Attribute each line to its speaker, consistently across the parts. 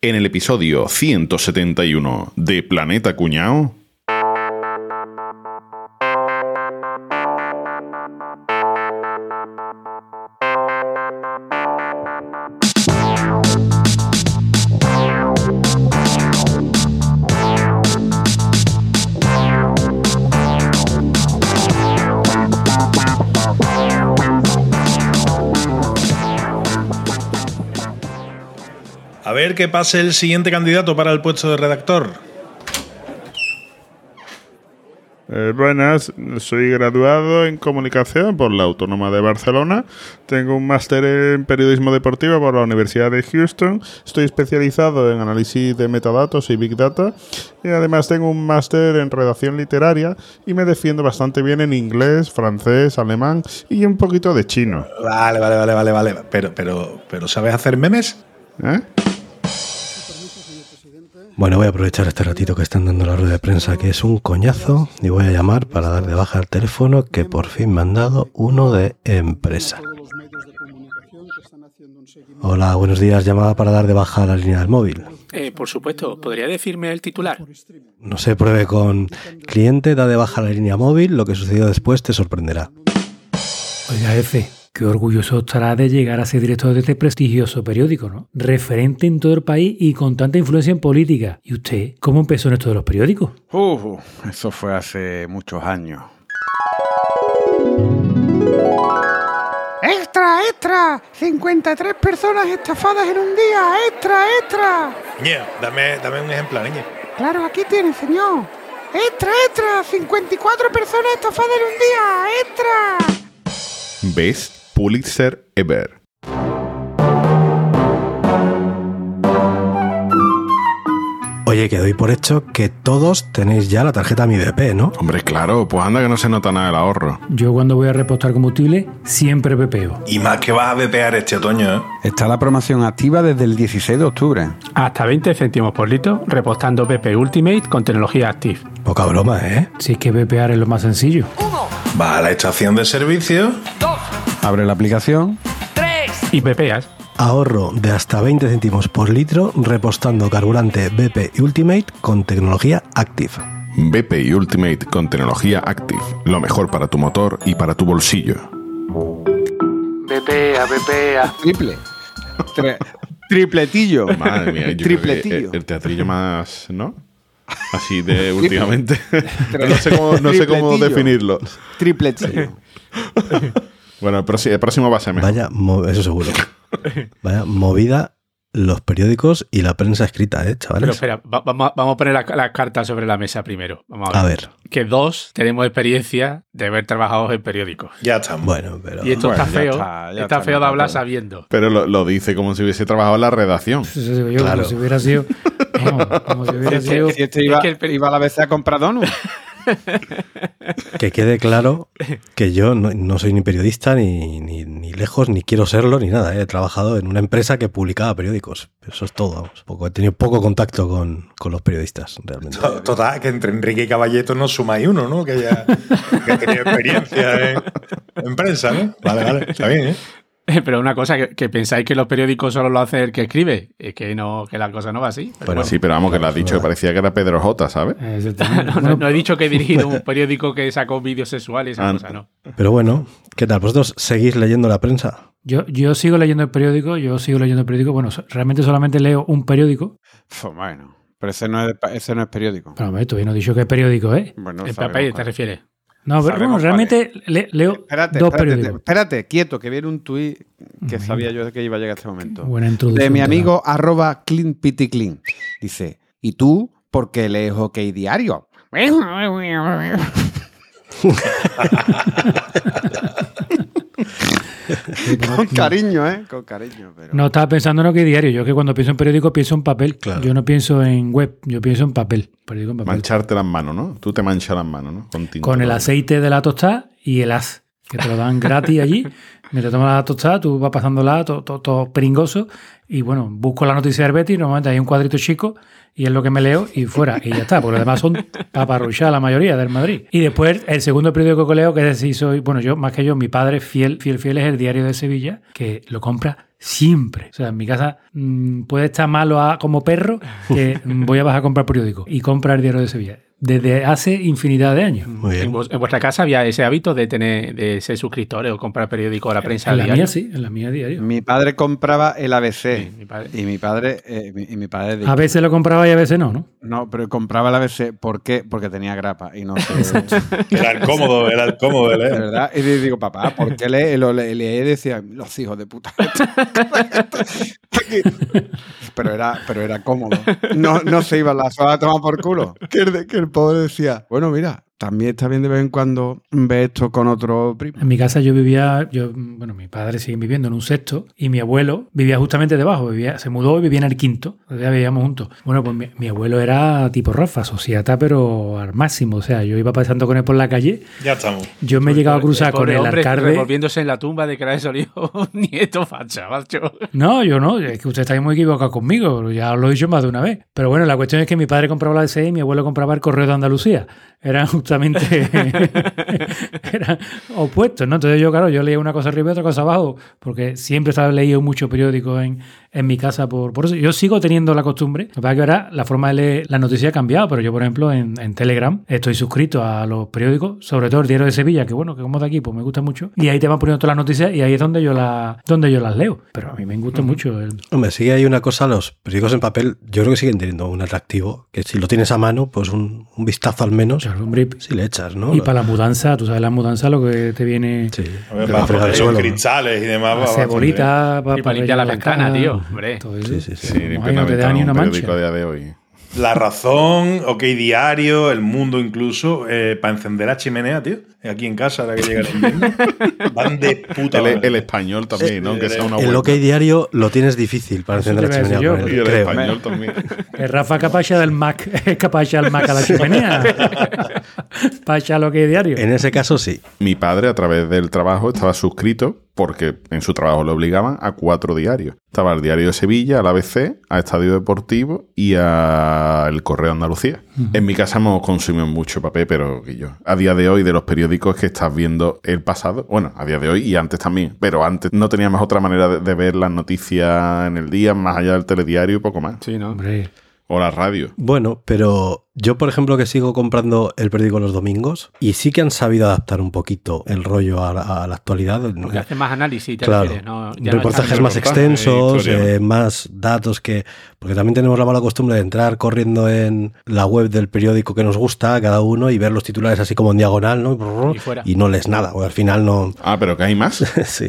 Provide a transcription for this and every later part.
Speaker 1: En el episodio 171 de Planeta Cuñao.
Speaker 2: Qué pase el siguiente candidato para el puesto de redactor.
Speaker 3: Eh, buenas, soy graduado en comunicación por la Autónoma de Barcelona. Tengo un máster en periodismo deportivo por la Universidad de Houston. Estoy especializado en análisis de metadatos y big data. Y además tengo un máster en redacción literaria y me defiendo bastante bien en inglés, francés, alemán y un poquito de chino.
Speaker 2: Vale, vale, vale, vale, vale. Pero, pero, pero ¿sabes hacer memes?
Speaker 3: ¿Eh?
Speaker 4: Bueno, voy a aprovechar este ratito que están dando la rueda de prensa, que es un coñazo, y voy a llamar para dar de baja el teléfono que por fin me han dado uno de empresa. Hola, buenos días. Llamada para dar de baja la línea del móvil.
Speaker 5: Eh, por supuesto, ¿podría decirme el titular?
Speaker 4: No se pruebe con cliente, da de baja la línea móvil, lo que sucedió después te sorprenderá.
Speaker 6: Oiga, F, qué orgulloso estará de llegar a ser director de este prestigioso periódico, ¿no? Referente en todo el país y con tanta influencia en política. ¿Y usted cómo empezó en esto de los periódicos?
Speaker 7: Uh, eso fue hace muchos años.
Speaker 8: ¡Extra, extra! 53 personas estafadas en un día. ¡Extra, extra!
Speaker 2: Niño, dame, dame un ejemplo, niño.
Speaker 8: Claro, aquí tiene, señor. ¡Extra, extra! 54 personas estafadas en un día. ¡Extra!
Speaker 1: Best Pulitzer Ever.
Speaker 4: Oye, que doy por hecho que todos tenéis ya la tarjeta Mi BP, ¿no?
Speaker 1: Hombre, claro, pues anda que no se nota nada el ahorro.
Speaker 6: Yo cuando voy a repostar combustible siempre pepeo.
Speaker 2: Y más que vas a bepear este otoño, ¿eh?
Speaker 7: Está la promoción activa desde el 16 de octubre.
Speaker 5: Hasta 20 céntimos por litro, repostando BP Ultimate con tecnología Active.
Speaker 4: Poca broma, ¿eh?
Speaker 6: Si es que pepear es lo más sencillo.
Speaker 2: Va a la estación de servicio.
Speaker 7: Abre la aplicación.
Speaker 5: Y pepeas.
Speaker 4: Ahorro de hasta 20 céntimos por litro repostando carburante BP Ultimate con tecnología Active.
Speaker 1: BP y Ultimate con tecnología Active. Lo mejor para tu motor y para tu bolsillo.
Speaker 5: Bepea, bepea.
Speaker 7: Triple. Tre- tripletillo.
Speaker 1: Madre mía, yo creo que
Speaker 7: Tripletillo.
Speaker 1: el, el teatrillo más, ¿no? Así de últimamente. no sé cómo, no sé cómo definirlo.
Speaker 7: Tripletillo.
Speaker 1: Bueno, el, próximo, el próximo va a ser mejor.
Speaker 4: Vaya, eso seguro. Vaya movida los periódicos y la prensa escrita, ¿eh,
Speaker 5: Pero
Speaker 4: chavales?
Speaker 5: espera, va- vamos, a- vamos a poner la- las cartas sobre la mesa primero. Vamos a ver.
Speaker 4: A ver,
Speaker 5: Que dos tenemos experiencia de haber trabajado en periódicos.
Speaker 2: Ya estamos.
Speaker 4: bueno, pero...
Speaker 5: Y esto
Speaker 7: Bueno,
Speaker 5: está
Speaker 7: ya
Speaker 5: feo.
Speaker 7: está, ya
Speaker 5: está,
Speaker 7: está,
Speaker 5: feo de hablar sabiendo.
Speaker 1: Pero lo, lo dice como si hubiese trabajado en la redacción.
Speaker 6: Eso digo yo,
Speaker 4: Claro.
Speaker 6: como si hubiera sido. como si hubiera
Speaker 5: Es que-
Speaker 6: sido.
Speaker 7: Si este iba,
Speaker 5: Es que el peri-
Speaker 7: iba a la vez a comprar donuts.
Speaker 4: Que quede claro que yo no, soy ni periodista, ni, ni, lejos, ni quiero serlo, ni nada. ¿eh? He trabajado en una empresa que publicaba periódicos. Eso es todo. vamos. Poco, he tenido poco contacto con, con los periodistas, realmente.
Speaker 2: To- Total, que entre Enrique y Caballeto no sumáis uno, ¿no? Que ya que ha tenido experiencia en, en prensa, ¿no? Vale, vale, está bien, ¿eh?
Speaker 5: Pero una cosa, que, que pensáis que los periódicos solo lo hace el que escribe. Es que no, que la cosa no va así. Pero
Speaker 4: Bueno,
Speaker 5: bueno.
Speaker 1: Sí, pero vamos, que le has dicho que parecía que era Pedro J, ¿sabes?
Speaker 6: Eh.
Speaker 5: No, no- no he dicho que he dirigido un periódico que sacó vídeos sexuales, esa
Speaker 1: Ah,
Speaker 5: cosa, no.
Speaker 4: Pero bueno, ¿qué tal? ¿Vosotros seguís leyendo la prensa?
Speaker 6: Yo, yo sigo leyendo el periódico, yo sigo leyendo el periódico. Bueno, realmente solamente leo un periódico.
Speaker 7: Pues bueno, pero ese no es, ese no es periódico.
Speaker 6: Pero hombre, todavía no he dicho qué periódico es.
Speaker 7: Bueno,
Speaker 5: el papel, ¿te refieres?
Speaker 6: No, pero bueno, realmente le- leo
Speaker 7: Espérate,
Speaker 6: dos
Speaker 7: espérate,
Speaker 6: periódicos.
Speaker 7: espérate, quieto, que viene un tuit que sabía yo que iba a llegar este momento.
Speaker 6: Buena introducción.
Speaker 7: De mi amigo arroba cleanpiticlean. Dice, ¿y tú por qué lees OK Diario? Con cariño, ¿eh? Con cariño, pero...
Speaker 6: No estaba pensando en lo que diario. Yo que cuando pienso en periódico pienso en papel.
Speaker 4: Claro.
Speaker 6: Yo no pienso en web, yo pienso en papel. Periódico en papel.
Speaker 1: Mancharte las manos, ¿no? Tú te manchas las manos, ¿no? Con tinta.
Speaker 6: Con el aceite de la tostada y el as, que te lo dan gratis allí. Mientras tomas la tostada, tú vas pasándola todo, todo, todo pringoso y bueno, busco la noticia del Betis, normalmente hay un cuadrito chico y es lo que me leo y fuera y ya está, porque los demás son paparruchas la mayoría del Madrid. Y después el segundo periódico que leo, que es si soy, bueno, yo más que yo, mi padre fiel, fiel, fiel es el Diario de Sevilla, que lo compra siempre. O sea, en mi casa mm, puede estar malo a- como perro que mm, voy a bajar a comprar periódico y compra el Diario de Sevilla. Desde hace infinidad de años.
Speaker 4: Muy
Speaker 5: En,
Speaker 4: bien.
Speaker 5: vos- en vuestra casa había ese hábito de tener de ser suscriptores o comprar periódico a la prensa
Speaker 6: En la
Speaker 5: diario?
Speaker 6: mía sí, en la mía diario.
Speaker 7: Mi padre compraba el ABC.
Speaker 5: Sí, mi padre.
Speaker 7: Y mi padre, eh, y mi padre de-
Speaker 6: A veces lo compraba y a veces no, ¿no?
Speaker 7: no, pero compraba el ABC. ¿Por qué? Porque tenía grapa y no sé.
Speaker 2: Era el cómodo, era el cómodo de
Speaker 7: De
Speaker 2: leer.
Speaker 7: verdad. Y le digo, papá, ¿por qué le, lo le, leí y decía, los hijos de puta? pero, era, pero era cómodo. No, no se iba la sola a tomar por culo. Que el, de- que el pobre decía, bueno, mira, también está bien de vez en cuando ver esto con otro primo.
Speaker 6: En mi casa yo vivía, yo, bueno, mis padres siguen viviendo en un sexto y mi abuelo vivía justamente debajo, vivía, se mudó y vivía en el quinto, ya vivíamos juntos. Bueno, pues mi, mi abuelo era tipo Rafa, sociata, pero al máximo, o sea, yo iba pasando con él por la calle,
Speaker 2: Ya estamos.
Speaker 6: yo me he llegado a cruzar con el
Speaker 5: hombre
Speaker 6: alcalde.
Speaker 5: revolviéndose en la tumba de que era un nieto facha, macho.
Speaker 6: No, yo no, es que usted está muy equivocado conmigo, ya os lo he dicho más de una vez. Pero bueno, la cuestión es que mi padre compraba la DC y mi abuelo compraba el Correo de Andalucía. Eran justamente eran opuestos, ¿no? Entonces yo, claro, yo leía una cosa arriba y otra cosa abajo, porque siempre estaba leído mucho periódico en, en mi casa por, por eso. Yo sigo teniendo la costumbre, lo que pasa es que ahora la forma de leer la noticia ha cambiado, pero yo, por ejemplo, en, en Telegram estoy suscrito a los periódicos, sobre todo el Diario de Sevilla, que bueno, que como de aquí, pues me gusta mucho, y ahí te van poniendo todas las noticias y ahí es donde yo, la, donde yo las leo. Pero a mí me gusta mucho el,
Speaker 4: Hombre, sí hay una cosa, los periódicos en papel, yo creo que siguen teniendo un atractivo, que si lo tienes a mano, pues un, un vistazo al menos,
Speaker 6: Claro, hombre,
Speaker 4: si le echas, ¿no?
Speaker 6: y para la mudanza, tú sabes, la mudanza lo que te viene
Speaker 4: Sí.
Speaker 2: A ver,
Speaker 4: de
Speaker 2: para los
Speaker 4: suelo.
Speaker 2: cristales y demás. bastante
Speaker 6: cebolita para,
Speaker 5: Y para limpiar la ventana, tío, hombre.
Speaker 6: Todo eso.
Speaker 4: Sí, sí, sí.
Speaker 1: Sí,
Speaker 6: Ay,
Speaker 1: limpiar
Speaker 6: no
Speaker 1: la
Speaker 6: te da ni una mancha.
Speaker 1: a día de hoy.
Speaker 2: bien. La razón, OK Diario, El Mundo incluso, para encender la chimenea, tío. Aquí en casa, ahora que llega el invierno. Van de puta
Speaker 1: El,
Speaker 2: madre.
Speaker 1: el español también, ¿no? Que sea una
Speaker 4: El. OK diario lo tienes difícil para encender la chimenea.
Speaker 6: yo,
Speaker 1: Y el
Speaker 4: creo.
Speaker 1: español también.
Speaker 6: El Rafa Capacha del Mac, es Capacha al Mac a la chimenea. Pacha lo que es diario.
Speaker 4: En ese caso sí.
Speaker 1: Mi padre, a través del trabajo, estaba suscrito porque en su trabajo le obligaban a cuatro diarios. Estaba el Diario de Sevilla, al ABC, a Estadio Deportivo y a El Correo Andalucía. En mi casa hemos consumido mucho papel, pero yo. A día de hoy, de los periódicos que estás viendo el pasado, bueno, a día de hoy y antes también, pero antes no teníamos otra manera de, de ver las noticias en el día, más allá del telediario y poco más.
Speaker 5: Sí, ¿no?
Speaker 6: Hombre,
Speaker 1: O la radio.
Speaker 4: Bueno, pero yo, por ejemplo, que sigo comprando el periódico los domingos y sí que han sabido adaptar un poquito el rollo a, la- a la actualidad.
Speaker 5: Porque hace más análisis, te
Speaker 4: Claro,
Speaker 5: refieres, ¿no? Ya no
Speaker 4: reportajes
Speaker 5: es
Speaker 4: más extensos, eh, más datos que... Porque también tenemos la mala costumbre de entrar corriendo en la web del periódico que nos gusta, cada uno, y ver los titulares así como en diagonal, ¿no?
Speaker 5: Y fuera.
Speaker 4: Y no lees nada, o al final no...
Speaker 1: Ah, pero que hay más.
Speaker 4: sí.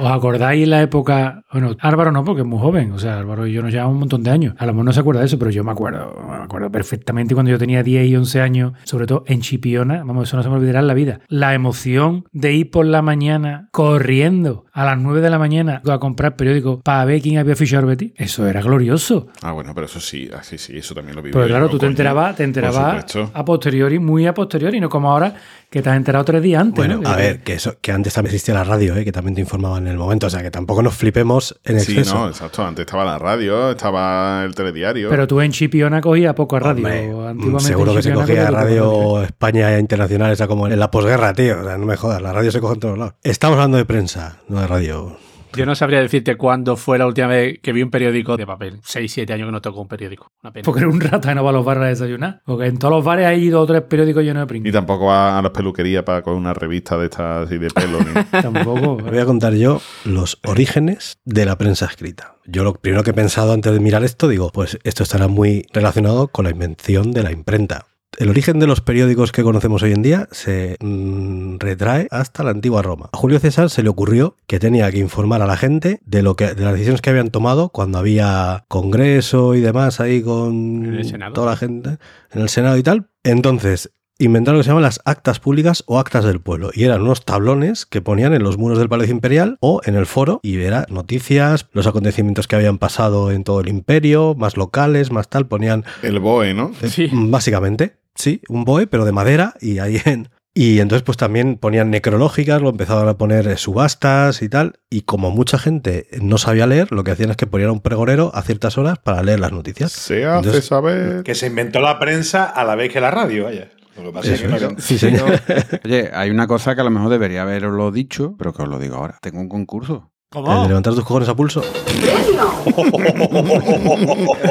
Speaker 6: ¿os acordáis la época? Bueno, Álvaro no, porque es muy joven. O sea, Álvaro y yo nos llevamos un montón de años. A lo mejor no se acuerda de eso, pero yo me acuerdo. Me acuerdo perfectamente cuando yo tenía 10 y 11 años, sobre todo en Chipiona. Vamos, eso no se me olvidará en la vida. La emoción de ir por la mañana corriendo a las 9 de la mañana a comprar periódicos para ver quién había fichado Betis. Eso era glorioso.
Speaker 1: Ah, bueno, pero eso sí, ah, sí, eso también lo viví.
Speaker 6: Pero claro, tú te enterabas, te enterabas a posteriori, muy a posteriori, no como ahora que te has enterado tres días antes.
Speaker 4: Bueno,
Speaker 6: ¿no?
Speaker 4: a ver, que, eso, que antes también existía la radio, ¿eh? que también te informaban en el momento, o sea, que tampoco nos flipemos en
Speaker 1: Sí,
Speaker 4: exceso.
Speaker 1: no, exacto. Antes estaba la radio, estaba el telediario.
Speaker 6: Pero tú en Chipiona cogías poco radio.
Speaker 4: Hombre,
Speaker 6: Antiguamente
Speaker 4: seguro que se cogía radio España Internacional, esa como en la posguerra, tío. O sea, no me jodas, la radio se coge en todos lados. Estamos hablando de prensa, no de radio.
Speaker 5: Yo no sabría decirte cuándo fue la última vez que vi un periódico de papel. 6, 7 años que no tocó un periódico. Una pena.
Speaker 6: Porque era un rata y no va a los bares a desayunar. Porque en todos los bares hay dos o tres periódicos llenos de
Speaker 1: Ni
Speaker 6: pringue.
Speaker 1: tampoco va a las peluquerías para coger una revista de estas así de pelo. ni-
Speaker 6: Tampoco.
Speaker 4: Voy a contar yo los orígenes de la prensa escrita. Yo lo primero que he pensado antes de mirar esto, digo, pues esto estará muy relacionado con la invención de la imprenta. El origen de los periódicos que conocemos hoy en día se mm, retrae hasta la antigua Roma. A Julio César se le ocurrió que tenía que informar a la gente de lo que de las decisiones que habían tomado cuando había congreso y demás ahí con toda la gente en el Senado y tal. Entonces, inventaron lo que se llaman las actas públicas o actas del pueblo. Y eran unos tablones que ponían en los muros del Palacio Imperial o en el foro y era noticias, los acontecimientos que habían pasado en todo el imperio, más locales, más tal, ponían
Speaker 1: El BOE, ¿no?
Speaker 4: eh,
Speaker 5: Sí.
Speaker 4: básicamente, sí, un BOE, pero de madera y ahí en... Y entonces pues también ponían necrológicas, lo empezaban a poner eh, subastas y tal. Y como mucha gente no sabía leer, lo que hacían es que ponían un pregorero a ciertas horas para leer las noticias.
Speaker 1: Se hace
Speaker 4: Entonces-
Speaker 1: saber.
Speaker 2: Que se inventó la prensa a la vez que la radio, vaya. Lo que pasa es que no era-
Speaker 4: Sí, señor.
Speaker 7: Oye, hay una cosa que a lo mejor debería haberoslo dicho, pero que os lo digo ahora. Tengo un concurso.
Speaker 4: El de levantar tus cojones a pulso.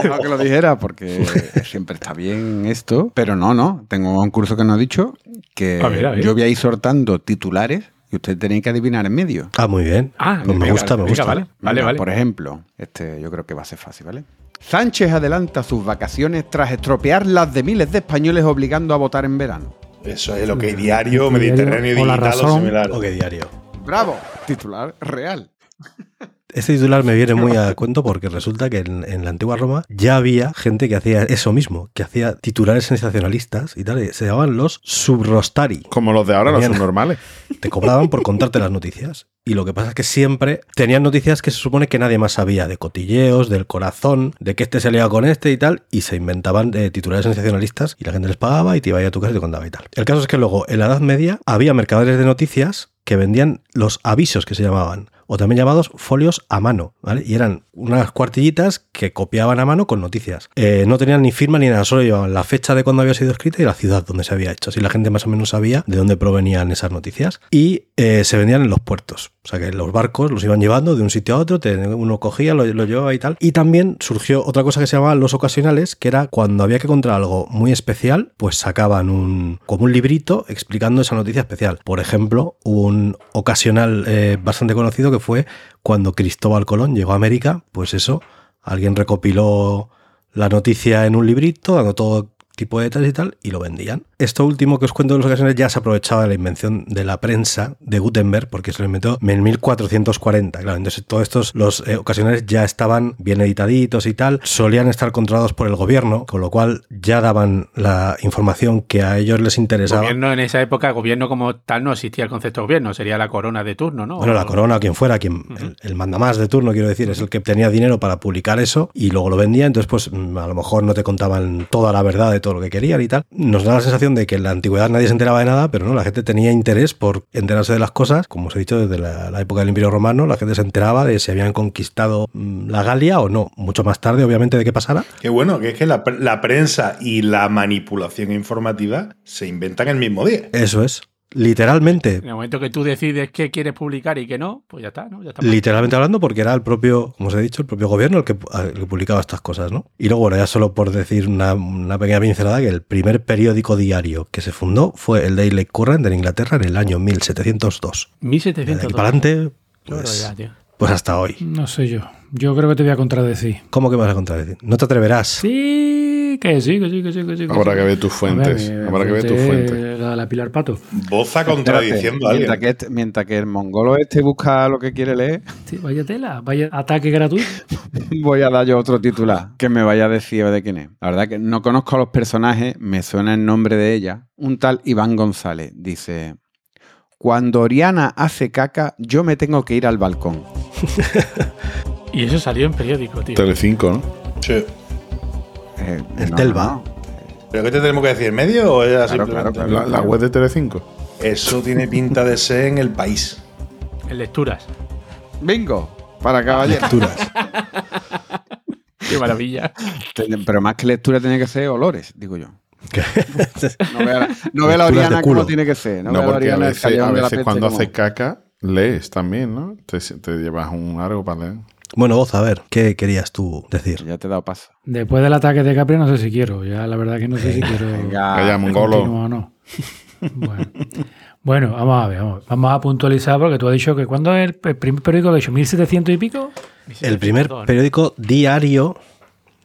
Speaker 7: No que lo dijera, porque siempre está bien esto. Pero no, no. Tengo un concurso que no he dicho, que
Speaker 5: A ver, a ver.
Speaker 7: yo voy a ir sortando titulares y ustedes tenéan que adivinar en medio.
Speaker 4: Ah, muy bien.
Speaker 5: Ah,
Speaker 4: Pues me gusta, me
Speaker 5: venga,
Speaker 4: gusta.
Speaker 5: Vale, vale, vale.
Speaker 7: Por ejemplo, este yo creo que va a ser fácil, ¿vale? Sánchez adelanta sus vacaciones tras estropear las de miles de españoles obligando a votar en verano.
Speaker 2: Eso es lo que diario, Mediterráneo
Speaker 6: o La
Speaker 2: digital o similar.
Speaker 4: Ok, diario.
Speaker 7: ¡Bravo! Titular real.
Speaker 4: Este titular me viene muy a cuento porque resulta que en, en la antigua Roma ya había gente que hacía eso mismo, que hacía titulares sensacionalistas y tal. y Se llamaban los subrostari.
Speaker 1: Como los de ahora, los subnormales.
Speaker 4: Te cobraban por contarte las noticias. Y lo que pasa es que siempre tenían noticias que se supone que nadie más sabía, de cotilleos, del corazón, de que este se liaba con este y tal, y se inventaban eh, titulares sensacionalistas y la gente les pagaba y te iba a ir a tu casa y te contaba y tal. El caso es que luego, en la Edad Media, había mercaderes de noticias que vendían los avisos que se llamaban, o también llamados folios a mano, ¿vale? Y eran unas cuartillitas que copiaban a mano con noticias. Eh, no tenían ni firma ni nada, solo llevaban la fecha de cuando había sido escrita y la ciudad donde se había hecho. Así la gente más o menos sabía de dónde provenían esas noticias. Y eh, se vendían en los puertos. O sea que los barcos los iban llevando de un sitio a otro, uno cogía, lo, llevaba y tal. Y también surgió otra cosa que se llamaba los ocasionales, que era cuando había que contar algo muy especial, pues sacaban un como un librito explicando esa noticia especial. Por ejemplo, un ocasional eh, bastante conocido que fue cuando Cristóbal Colón llegó a América, pues eso, alguien recopiló la noticia en un librito, dando todo tipo de detalles y tal, y lo vendían. Esto último que os cuento de los ocasiones ya se aprovechaba de la invención de la prensa de Gutenberg, porque se lo inventó en 1440. Claro, entonces todos estos, los eh, ocasionales ya estaban bien editaditos y tal, solían estar controlados por el gobierno, con lo cual ya daban la información que a ellos les interesaba.
Speaker 5: Gobierno en esa época, gobierno como tal, no existía el concepto de gobierno, sería la corona de turno, ¿no?
Speaker 4: Bueno, la corona quien fuera, quien, el, el mandamás de turno, quiero decir, es el que tenía dinero para publicar eso y luego lo vendía, entonces pues mm, a lo mejor no te contaban toda la verdad de todo lo que querían y tal. Nos da la sensación de que en la antigüedad nadie se enteraba de nada, pero no, la gente tenía interés por enterarse de las cosas, como os he dicho, desde la, la época del Imperio Romano, la gente se enteraba de si habían conquistado mm, la Galia o no, mucho más tarde, obviamente, de qué pasara.
Speaker 2: Qué bueno, que es que la, la prensa y la manipulación informativa se inventan el mismo día.
Speaker 4: Eso es. Literalmente,
Speaker 5: En el momento que tú decides qué quieres publicar y qué no, pues ya está, ¿no? Ya está.
Speaker 4: Literalmente hablando, porque era el propio, como os he dicho, el propio gobierno el que, el que publicaba estas cosas, ¿no? Y luego, bueno, ya solo por decir una, una pequeña pincelada, que el primer periódico diario que se fundó fue el Daily Current en Inglaterra en el año 1702. Desde
Speaker 5: 1700.
Speaker 4: aquí para adelante, pues,
Speaker 5: barbaridad, tío.
Speaker 4: Pues hasta hoy.
Speaker 6: No sé yo. Yo creo que te voy a contradecir.
Speaker 4: ¿Cómo que me vas a contradecir? No te atreverás.
Speaker 6: Sí, que sí, que sí, que sí, que sí.
Speaker 1: Habrá que ver tus fuentes.
Speaker 6: Hombre, mi
Speaker 1: Habrá que ver tus
Speaker 6: fuente
Speaker 1: fuentes.
Speaker 6: es La, la Pilar Pato.
Speaker 2: Boza contradiciendo a
Speaker 7: mientras,
Speaker 2: alguien.
Speaker 7: que este- mientras que el mongolo este busca lo que quiere leer,
Speaker 6: Sí, vaya tela, vaya ataque gratuito.
Speaker 7: voy a dar yo otro titular que me vaya a decir de quién es. La verdad que no conozco a los personajes, me suena el nombre de ella. Un tal Iván González dice: Cuando Oriana hace caca, yo me tengo que ir al balcón.
Speaker 5: Y eso salió en periódico, tío.
Speaker 1: Telecinco, ¿no?
Speaker 2: Sí.
Speaker 7: Eh,
Speaker 4: El
Speaker 7: no,
Speaker 4: Telva.
Speaker 7: no,
Speaker 2: ¿Pero qué te tenemos que decir? ¿Medio o era
Speaker 7: Claro,
Speaker 2: simplemente-
Speaker 7: claro,
Speaker 1: La, la web de Telecinco.
Speaker 2: Eso tiene pinta de ser en el país.
Speaker 5: En lecturas.
Speaker 7: Bingo, para caballero.
Speaker 4: Lecturas.
Speaker 5: Qué maravilla.
Speaker 7: Pero más que lectura tiene que ser olores, digo yo.
Speaker 4: Que-
Speaker 7: No vea, la- Oriana como tiene que ser. No,
Speaker 1: No,
Speaker 7: vea la
Speaker 1: porque a veces, a veces cuando
Speaker 7: como-
Speaker 1: haces caca, lees también, ¿no? Te, te llevas un algo para leer.
Speaker 4: bueno, vos, a ver, ¿qué querías tú decir?
Speaker 7: Ya te he dado paso.
Speaker 6: Después del ataque de Capri no sé si quiero. Ya la verdad que no sé si quiero
Speaker 7: Venga.
Speaker 6: O no. Bueno. Bueno, vamos a ver, vamos, vamos a puntualizar porque tú has dicho que cuando es el, el primer periódico que he hecho, 1700 y pico,
Speaker 4: El primer periódico diario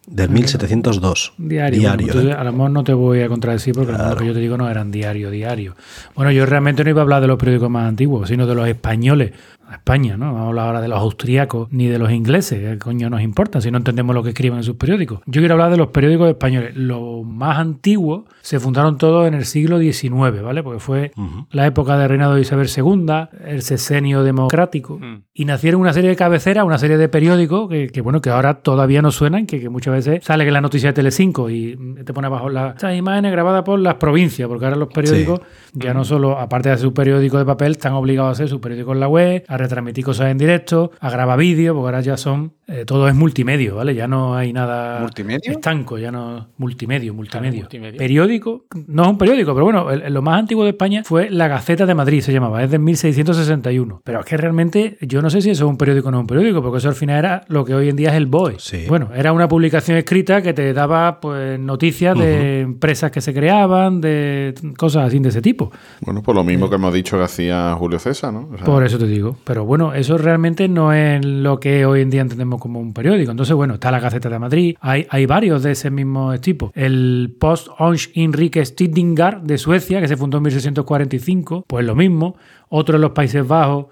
Speaker 4: del 1702.
Speaker 6: diario.
Speaker 4: Diario.
Speaker 6: Bueno, entonces,
Speaker 4: ¿eh?
Speaker 6: a lo mejor no te voy a contradecir porque a lo mejor lo que yo te digo no eran diario, diario. Bueno, yo realmente no iba a hablar de los periódicos más antiguos, sino de los españoles. A España, ¿no? Vamos a hablar ahora de los austríacos ni de los ingleses, ¿qué coño nos importa si no entendemos lo que escriben en sus periódicos? Yo quiero hablar de los periódicos españoles. Los más antiguos se fundaron todos en el siglo XIX, ¿vale? Porque fue la época de reinado de Isabel II, el sesenio democrático,
Speaker 5: Mm.
Speaker 6: y nacieron una serie de cabeceras, una serie de periódicos que, que, bueno, que ahora todavía no suenan, que, que muchas veces sale que la noticia de Telecinco y te pone abajo la, estas imágenes grabadas por las provincias, porque ahora los periódicos ya no solo, aparte de hacer su periódico de papel, están obligados a hacer su periódico en la web, a retransmitir cosas en directo, a grabar vídeos, porque ahora ya son, eh, todo es multimedio, ¿vale? Ya no hay nada
Speaker 7: ¿Multimedio?
Speaker 6: estanco, ya no multimedio, multimedio.
Speaker 5: multimedio.
Speaker 6: Periódico, no es un periódico, pero bueno, el- lo más antiguo de España fue la Gaceta de Madrid, se llamaba, es de 1661. Pero es que realmente yo no sé si eso es un periódico o no es un periódico, porque eso al final era lo que hoy en día es el BOE.
Speaker 4: Sí.
Speaker 6: Bueno, era una publicación escrita que te daba pues noticias de empresas que se creaban, de cosas así de ese tipo.
Speaker 1: Bueno, pues lo mismo que hemos dicho que hacía Julio César, ¿no? O sea,
Speaker 6: Por eso te digo. Pero bueno, eso realmente no es lo que hoy en día entendemos como un periódico. Entonces, bueno, está la Gaceta de Madrid. Hay, hay varios de ese mismo tipo. El Post Ons Inrikes Tidningar de Suecia, que se fundó en 1645, pues lo mismo. Otro en los Países Bajos,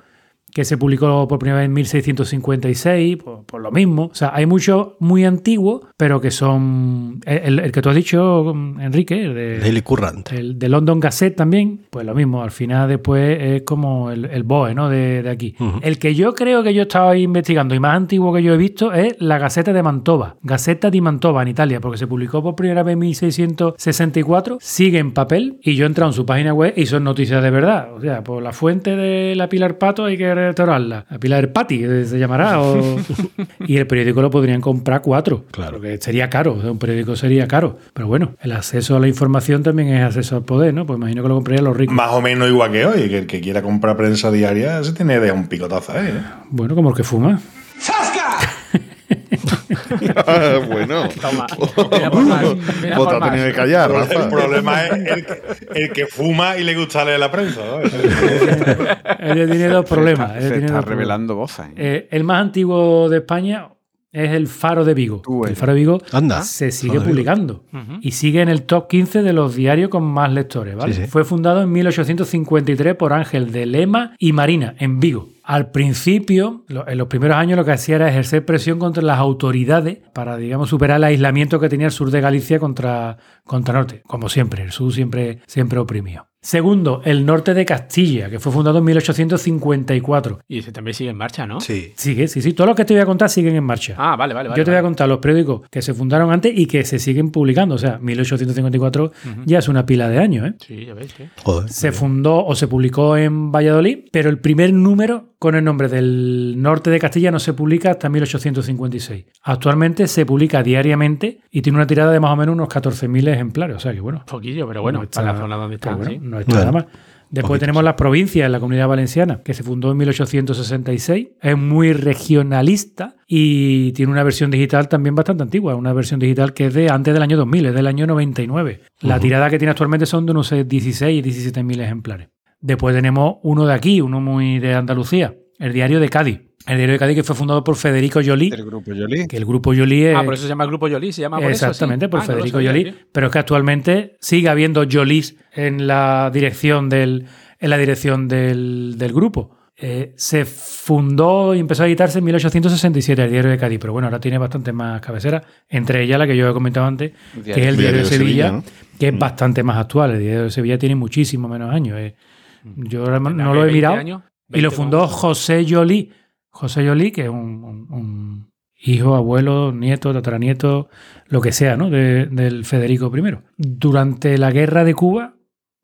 Speaker 6: que se publicó por primera vez en 1656, pues, pues lo mismo. O sea, hay muchos muy antiguos, pero que son... El, el que tú has dicho, Enrique, el de...
Speaker 4: Daily Current.
Speaker 6: El de London Gazette también, pues lo mismo, al final después es como el, el BOE, ¿no? De, de aquí. El que yo creo que yo estaba investigando y más antiguo que yo he visto es la Gaceta de Mantova, Gaceta di Mantova en Italia, porque se publicó por primera vez en 1664, sigue en papel y yo he entrado en su página web y son noticias de verdad. O sea, por la fuente de la Pilar Pato hay que restaurarla. La Pilar Pati eh, se llamará. o- y el periódico lo podrían comprar cuatro.
Speaker 4: Claro.
Speaker 6: Porque sería caro, un periódico sería caro. Pero bueno, el acceso a la información también es acceso al poder, ¿no? Pues imagino que lo comprarían los ricos.
Speaker 2: Más o menos igual que hoy, que el que quiera comprar prensa diaria se tiene de un picotazo. ¿eh?
Speaker 6: Bueno, como el que fuma.
Speaker 1: Bueno.
Speaker 5: Toma. Mira por más, mira por
Speaker 1: te has
Speaker 5: más.
Speaker 1: tenido que callar,
Speaker 2: El
Speaker 1: Rafa.
Speaker 2: problema es el que, el que fuma y le gusta leer la prensa. ¿no?
Speaker 6: Ella tiene dos problemas.
Speaker 7: Se está
Speaker 6: dos problemas.
Speaker 7: revelando voces. ¿eh?
Speaker 6: Eh, el más antiguo de España es el Faro de Vigo. El
Speaker 7: eres.
Speaker 6: Faro de Vigo
Speaker 4: Anda.
Speaker 6: se sigue publicando y sigue en el top 15 de los diarios con más lectores. ¿vale?
Speaker 4: Sí, sí.
Speaker 6: Fue fundado en 1853 por Ángel de Lema y Marina en Vigo. Al principio, lo- en los primeros años, lo que hacía era ejercer presión contra las autoridades para, digamos, superar el aislamiento que tenía el sur de Galicia contra, contra el norte. Como siempre, el sur siempre, siempre oprimió. Segundo, el norte de Castilla, que fue fundado en 1854.
Speaker 5: Y ese también sigue en marcha, ¿no?
Speaker 4: Sí.
Speaker 6: Sigue, sí, sí. Todos los que te voy a contar siguen en marcha.
Speaker 5: Ah, vale, vale. vale
Speaker 6: Yo te voy a contar los periódicos que se fundaron antes y que se siguen publicando. O sea, 1854 ya es una pila de años. ¿eh?
Speaker 5: Sí, ya ves, sí.
Speaker 4: Joder.
Speaker 6: Se fundó o se publicó en Valladolid, pero el primer número con el nombre del norte de Castilla no se publica hasta 1856. Actualmente se publica diariamente y tiene una tirada de más o menos unos 14.000 ejemplares. O sea que bueno.
Speaker 5: Poquillo, pero bueno,
Speaker 6: no está-
Speaker 5: para la zona donde está.
Speaker 6: bueno,
Speaker 5: sí.
Speaker 6: no está
Speaker 4: Bueno.
Speaker 6: nada más. Después
Speaker 4: Poquitos.
Speaker 6: tenemos las provincias en la comunidad valenciana, que se fundó en 1866. Es muy regionalista y tiene una versión digital también bastante antigua. Una versión digital que es de antes del año 2000, es del año 99. La tirada que tiene actualmente son de unos 16 y 17 mil ejemplares. Después tenemos uno de aquí, uno muy de Andalucía, el Diario de Cádiz. El Diario de Cádiz que fue fundado por Federico Joly,
Speaker 7: El grupo Jolie.
Speaker 6: que el grupo Joly es...
Speaker 5: Ah, por eso se llama el grupo Yoli, se llama por eso,
Speaker 6: Exactamente,
Speaker 5: sí.
Speaker 6: por
Speaker 5: Ah, no
Speaker 6: Federico Joly.
Speaker 5: tío.
Speaker 6: Pero es que actualmente sigue habiendo Jolís en la dirección del, en la dirección del, del grupo. Eh, se fundó y empezó a editarse en 1867 el diario de Cádiz, pero bueno, ahora tiene bastantes más cabeceras, entre ellas la que yo he comentado antes, que es el diario, de Sevilla,
Speaker 1: ¿no?
Speaker 6: que es bastante más actual. El diario de Sevilla tiene muchísimo menos años. eh. Yo no lo he
Speaker 5: 20
Speaker 6: mirado.
Speaker 5: años,
Speaker 6: Y lo
Speaker 5: 20
Speaker 6: fundó José Joly. José Joly, que es un, un- un hijo, abuelo, nieto, tataranieto, lo que sea, ¿no? De- del Federico I. Durante la guerra de Cuba,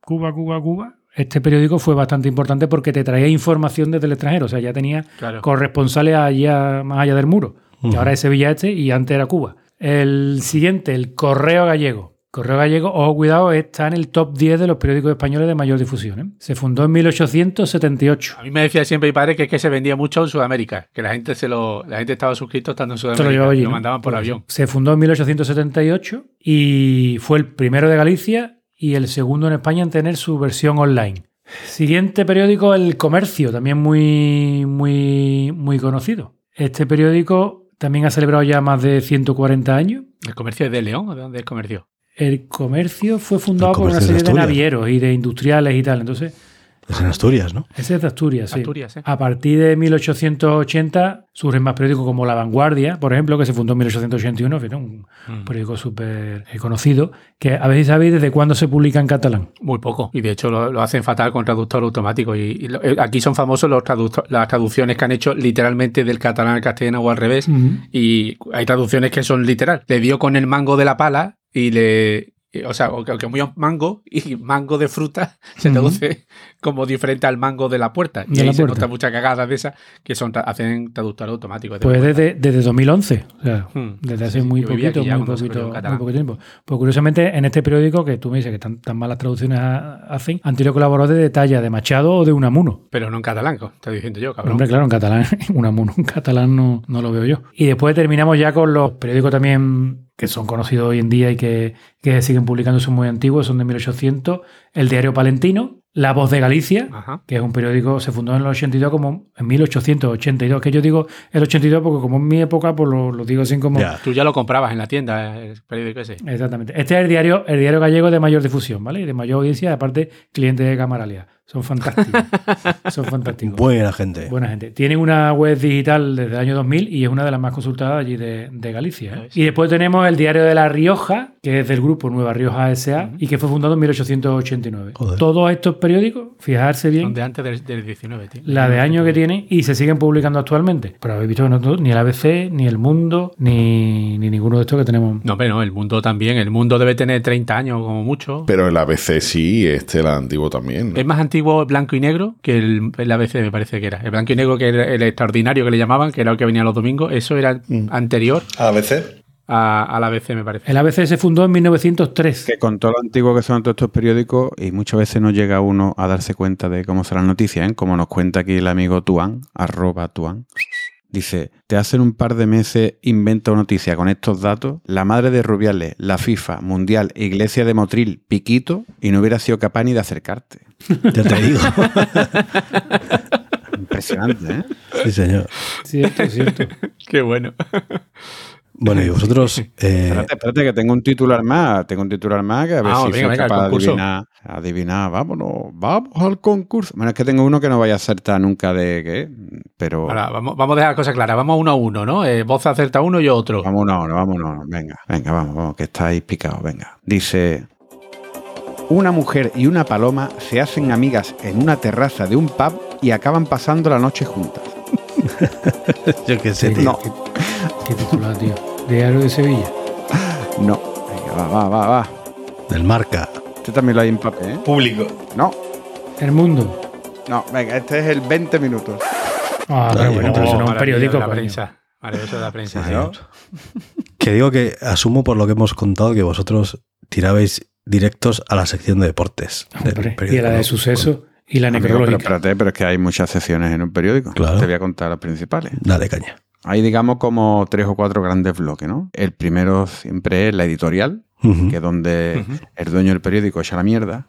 Speaker 6: Cuba, Cuba, Cuba, este periódico fue bastante importante porque te traía información desde el extranjero. O sea, ya tenía
Speaker 5: Claro.
Speaker 6: corresponsales allá, más allá del muro. Y
Speaker 4: Ujú.
Speaker 6: ahora es Sevilla este y antes era Cuba. El siguiente, el Correo Gallego. Correo Gallego, ojo, cuidado, está en el top 10 de los periódicos españoles de mayor difusión. ¿eh? Se fundó en 1878.
Speaker 5: A mí me decía siempre mi padre que es que se vendía mucho en Sudamérica, que la gente se lo, la gente estaba suscrito estando en Sudamérica,
Speaker 6: lo allí.
Speaker 5: lo
Speaker 6: ¿no?
Speaker 5: mandaban por avión.
Speaker 6: Se fundó en 1878 y fue el primero de Galicia y el segundo en España en tener su versión online. Siguiente periódico, El Comercio, también muy, muy, muy conocido. Este periódico también ha celebrado ya más de 140 años.
Speaker 5: ¿El comercio es de León o de dónde es el comercio?
Speaker 6: El comercio fue fundado por una
Speaker 4: de
Speaker 6: serie de, navieros y de industriales y tal. Entonces,
Speaker 4: Es en Asturias, ¿no?
Speaker 6: Ese es de Asturias, sí.
Speaker 5: Asturias, ¿eh?
Speaker 6: A partir de 1880 surgen más periódicos como La Vanguardia, por ejemplo, que se fundó en 1881, fíjate, un
Speaker 5: Mm.
Speaker 6: periódico súper conocido, que a veces sabéis desde cuándo se publica en catalán.
Speaker 5: Muy poco. Y de hecho lo, lo hacen fatal con traductor automático. Y, y lo- eh, aquí son famosos los las traducciones que han hecho literalmente del catalán al castellano o al revés. Y hay traducciones que son literal. Le dio con el mango de la pala y le. y, O sea, o que, o que muy mango y mango de fruta se traduce como diferente al mango de la puerta. Y
Speaker 6: De
Speaker 5: ahí
Speaker 6: la
Speaker 5: se
Speaker 6: puerta.
Speaker 5: nota muchas cagadas de esas que son hacen traductor automático.
Speaker 6: Pues desde, desde 2011, o sea,
Speaker 5: Hmm.
Speaker 6: desde hace
Speaker 5: Sí,
Speaker 6: muy poquito, muy poquito, muy poquito tiempo. Pues curiosamente, en este periódico que tú me dices que tan, tan malas traducciones ha- hacen, han tenido colaboradores de talla de Machado o de Unamuno.
Speaker 5: Pero no en catalán, estoy diciendo yo, cabrón.
Speaker 6: Hombre, claro, en catalán, Unamuno en catalán no, no lo veo yo. Y después terminamos ya con los periódicos también que son conocidos hoy en día y que, que siguen publicando, son muy antiguos, son de 1800, el Diario Palentino, La Voz de Galicia,
Speaker 5: Ajá.
Speaker 6: que es un periódico, se fundó en el 82 como en 1882, que yo digo el 82 porque como en mi época, pues lo, lo digo así como...
Speaker 4: Ya.
Speaker 5: Tú ya lo comprabas en la tienda, el periódico ese.
Speaker 6: Exactamente. Este es el diario, el diario gallego de mayor difusión, ¿vale? Y de mayor audiencia, aparte, clientes de Camaralia. Son fantásticos. son fantásticos.
Speaker 4: Buena gente.
Speaker 6: Buena gente. Tienen una web digital desde el año 2000 y es una de las más consultadas allí de, de Galicia. ¿eh? Y después tenemos el Diario de La Rioja, que es del grupo Nueva Rioja S.A. y que fue fundado en 1889.
Speaker 4: Joder.
Speaker 6: Todos estos periódicos, fijarse bien,
Speaker 5: Son de antes del, del 19, tío.
Speaker 6: la de año que tienen y se siguen publicando actualmente. Pero habéis visto que no todo- ni el ABC, ni el Mundo, ni, ni ninguno de estos que tenemos.
Speaker 5: No, pero no, el mundo también. El mundo debe tener 30 años como mucho.
Speaker 1: Pero el ABC sí, este el antiguo también.
Speaker 5: Es más antiguo el blanco y negro que el, el ABC, me parece que era. El blanco y negro, que era el extraordinario que le llamaban, que era el que venía los domingos, eso era anterior
Speaker 2: A veces.
Speaker 5: a, al ABC, me parece.
Speaker 6: El ABC se fundó en 1903.
Speaker 7: Que con todo lo antiguo que son todos estos periódicos, y muchas veces no llega uno a darse cuenta de cómo son las noticias, ¿eh? como nos cuenta aquí el amigo Tuan, arroba Tuan. Dice, te hacen un par de meses inventa una noticia con estos datos, la madre de Rubiales, la FIFA, Mundial, Iglesia de Motril, Piquito, y no hubiera sido capaz ni de acercarte.
Speaker 4: Ya te digo.
Speaker 7: Impresionante, ¿eh?
Speaker 4: sí, señor.
Speaker 6: Cierto, cierto.
Speaker 5: Qué bueno.
Speaker 4: Bueno, y vosotros. eh,
Speaker 7: Espérate, espérate, que tengo un titular más, tengo un titular más que a ver
Speaker 5: Ah,
Speaker 7: si
Speaker 5: venga,
Speaker 7: soy
Speaker 5: venga,
Speaker 7: capaz de adivinar, adivinar, vámonos, vamos al concurso. Bueno, es que tengo uno que no vaya a acertar nunca de qué, pero
Speaker 5: Ahora, vamos, vamos a dejar cosas claras. Vamos uno a uno, ¿no? Eh, vos acerta uno y yo otro.
Speaker 7: vámonos, vámonos, vámonos, venga, venga, vamos, vamos, que estáis picados, venga. Dice, una mujer y una paloma se hacen amigas en una terraza de un pub y acaban pasando la noche juntas.
Speaker 4: yo qué sé, tío.
Speaker 7: No,
Speaker 6: Qué titular, tío. Diario de Sevilla.
Speaker 7: no, venga, va, va, va, va.
Speaker 4: Del marca.
Speaker 7: Este también lo hay en papel, ¿eh?
Speaker 2: Público.
Speaker 7: No,
Speaker 6: El Mundo.
Speaker 7: no, venga, este es el 20 minutos.
Speaker 6: Ah, pero bueno, pero eso no es un periódico,
Speaker 5: de la prensa. Maravilloso de la prensa.
Speaker 7: Claro.
Speaker 4: Que digo que asumo por lo que hemos contado que vosotros tirabais directos a la sección de deportes.
Speaker 6: Hombre, y la de suceso y la
Speaker 7: Amigo, pero
Speaker 6: necrológica.
Speaker 7: espérate, pero es que hay muchas secciones en un periódico.
Speaker 4: Claro.
Speaker 7: Te voy a contar las principales.
Speaker 4: Dale caña.
Speaker 7: Hay, digamos, como tres o cuatro grandes bloques, ¿no? El primero siempre es la editorial,
Speaker 4: Ujú.
Speaker 7: que es donde
Speaker 5: Ujú.
Speaker 7: el dueño del periódico echa la mierda,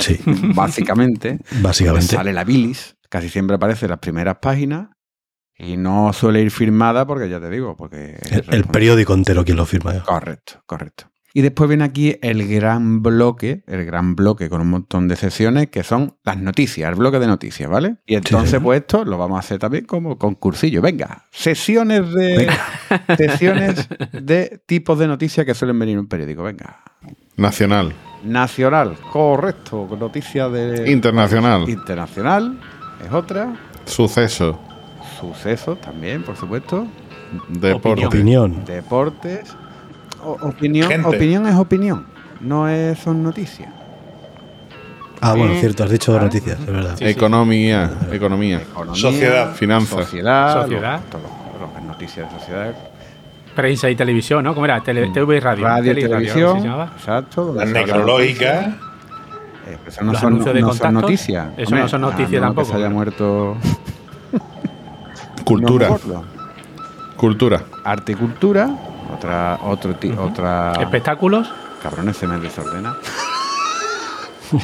Speaker 4: Sí,
Speaker 7: básicamente.
Speaker 4: básicamente.
Speaker 7: Sale la bilis, casi siempre aparece en las primeras páginas y no suele ir firmada porque, ya te digo, porque...
Speaker 4: El, el periódico entero quien lo firma.
Speaker 7: Correcto, correcto. Y después viene aquí el gran bloque, el gran bloque con un montón de secciones que son las noticias, el bloque de noticias, ¿vale? Y entonces, pues esto lo vamos a hacer también como concursillo. Venga, sesiones de sesiones de tipos de noticias que suelen venir en un periódico. Venga.
Speaker 1: Nacional.
Speaker 7: Nacional, correcto. Noticias de
Speaker 1: Internacional.
Speaker 7: internacional es otra.
Speaker 1: Suceso.
Speaker 7: Sucesos también, por supuesto.
Speaker 1: Deporte.
Speaker 4: Opinión.
Speaker 7: Deportes. Opinión,
Speaker 2: Gente.
Speaker 7: opinión es opinión. No es, son noticias.
Speaker 4: Ah, bueno,
Speaker 7: Eh,
Speaker 4: cierto, has dicho
Speaker 7: vale.
Speaker 4: noticias, es verdad.
Speaker 5: Sí, sí.
Speaker 1: Economía. Economía.
Speaker 7: Economía,
Speaker 2: Sociedad.
Speaker 1: Finanzas.
Speaker 7: Sociedad.
Speaker 5: Sociedad.
Speaker 7: lo- todo lo- lo- las noticias de sociedad.
Speaker 5: Prensa y televisión, ¿no? ¿Cómo era? Tele- TV y radio.
Speaker 7: Radio y
Speaker 5: Tele
Speaker 7: televisión. Exacto.
Speaker 2: Las necrológicas.
Speaker 7: Eh, eso no
Speaker 5: Los
Speaker 7: son,
Speaker 5: anuncios de
Speaker 7: no son noticias.
Speaker 5: Eso no son noticias
Speaker 7: a menos
Speaker 5: tampoco.
Speaker 7: Que se haya muerto.
Speaker 1: Cultura.
Speaker 7: no.
Speaker 1: Cultura.
Speaker 7: Arte y cultura. Otra, otro ti- otra.
Speaker 5: Espectáculos.
Speaker 7: Cabrones, se me desordena.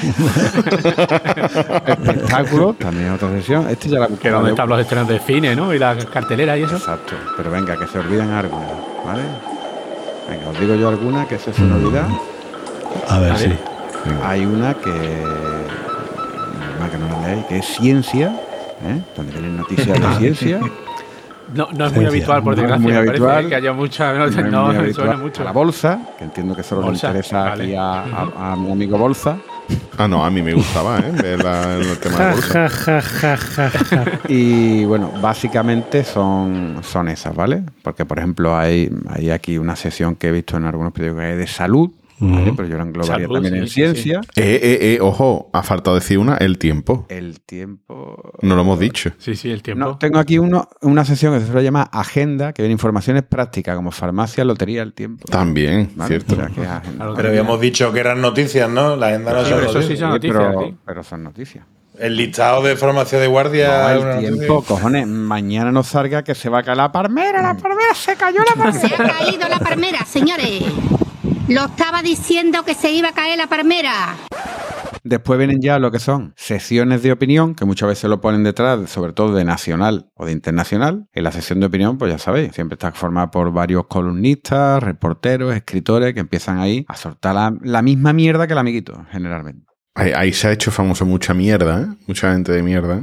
Speaker 7: Espectáculo, también otra sesión. Este ya la
Speaker 5: Que donde
Speaker 7: de-
Speaker 5: están los estrenos de cine, ¿no? Y las carteleras y eso.
Speaker 7: Exacto. Pero venga, que se olvidan algunas, ¿vale? Venga, os digo yo alguna que se me olvida.
Speaker 4: A ver, sí.
Speaker 7: Hay una que más que no la leáis, que es Ciencia, ¿eh? donde vienen noticias de ciencia.
Speaker 5: No, no es muy habitual, por
Speaker 7: No es
Speaker 5: desgracia.
Speaker 7: muy
Speaker 5: me parece,
Speaker 7: habitual.
Speaker 5: que haya mucha. No,
Speaker 7: No es
Speaker 5: no, me suena mucho.
Speaker 7: A la bolsa, que entiendo que solo
Speaker 5: Bolsa,
Speaker 7: le interesa
Speaker 5: vale.
Speaker 7: aquí a, a- a mi amigo Bolsa.
Speaker 1: Ah, no, a mí me gustaba, ¿eh? Ver la- el tema de bolsa.
Speaker 7: Y bueno, básicamente son, son esas, ¿vale? Porque, por ejemplo, hay, hay aquí una sesión que he visto en algunos periódicos que hay de salud, ¿vale? Pero yo la englobaría
Speaker 5: Salud,
Speaker 7: también
Speaker 5: sí,
Speaker 7: en
Speaker 5: sí,
Speaker 7: ciencia.
Speaker 1: Eh, eh, eh, ojo, ha faltado decir una, el tiempo.
Speaker 7: El tiempo.
Speaker 1: No lo hemos dicho.
Speaker 5: Sí, sí, el tiempo.
Speaker 7: No, tengo aquí uno, una sesión que se suele llamar Agenda, que viene informaciones prácticas como farmacia, lotería, el tiempo.
Speaker 1: También,
Speaker 7: ¿Vale?
Speaker 1: cierto.
Speaker 7: O sea, que
Speaker 2: Pero habíamos dicho que eran noticias, ¿no? La agenda no
Speaker 5: pero eso sí
Speaker 2: noticias.
Speaker 5: son noticias,
Speaker 7: pero, son noticias.
Speaker 2: El listado de farmacia de guardia.
Speaker 7: No,
Speaker 2: es
Speaker 7: el tiempo,
Speaker 2: noticia.
Speaker 7: cojones. Mañana no salga que se va a caer la palmera.
Speaker 8: La palmera se cayó la palmera.
Speaker 9: Se ha caído la palmera, señores. Lo estaba diciendo que se iba a caer la palmera.
Speaker 7: Después vienen ya lo que son sesiones de opinión, que muchas veces lo ponen detrás, sobre todo de nacional o de internacional. En la sesión de opinión, pues ya sabéis, siempre está formada por varios columnistas, reporteros, escritores que empiezan ahí a soltar la, la misma mierda que el amiguito, generalmente.
Speaker 1: Ahí, ahí se ha hecho famoso mucha mierda, ¿eh? Mucha gente de mierda.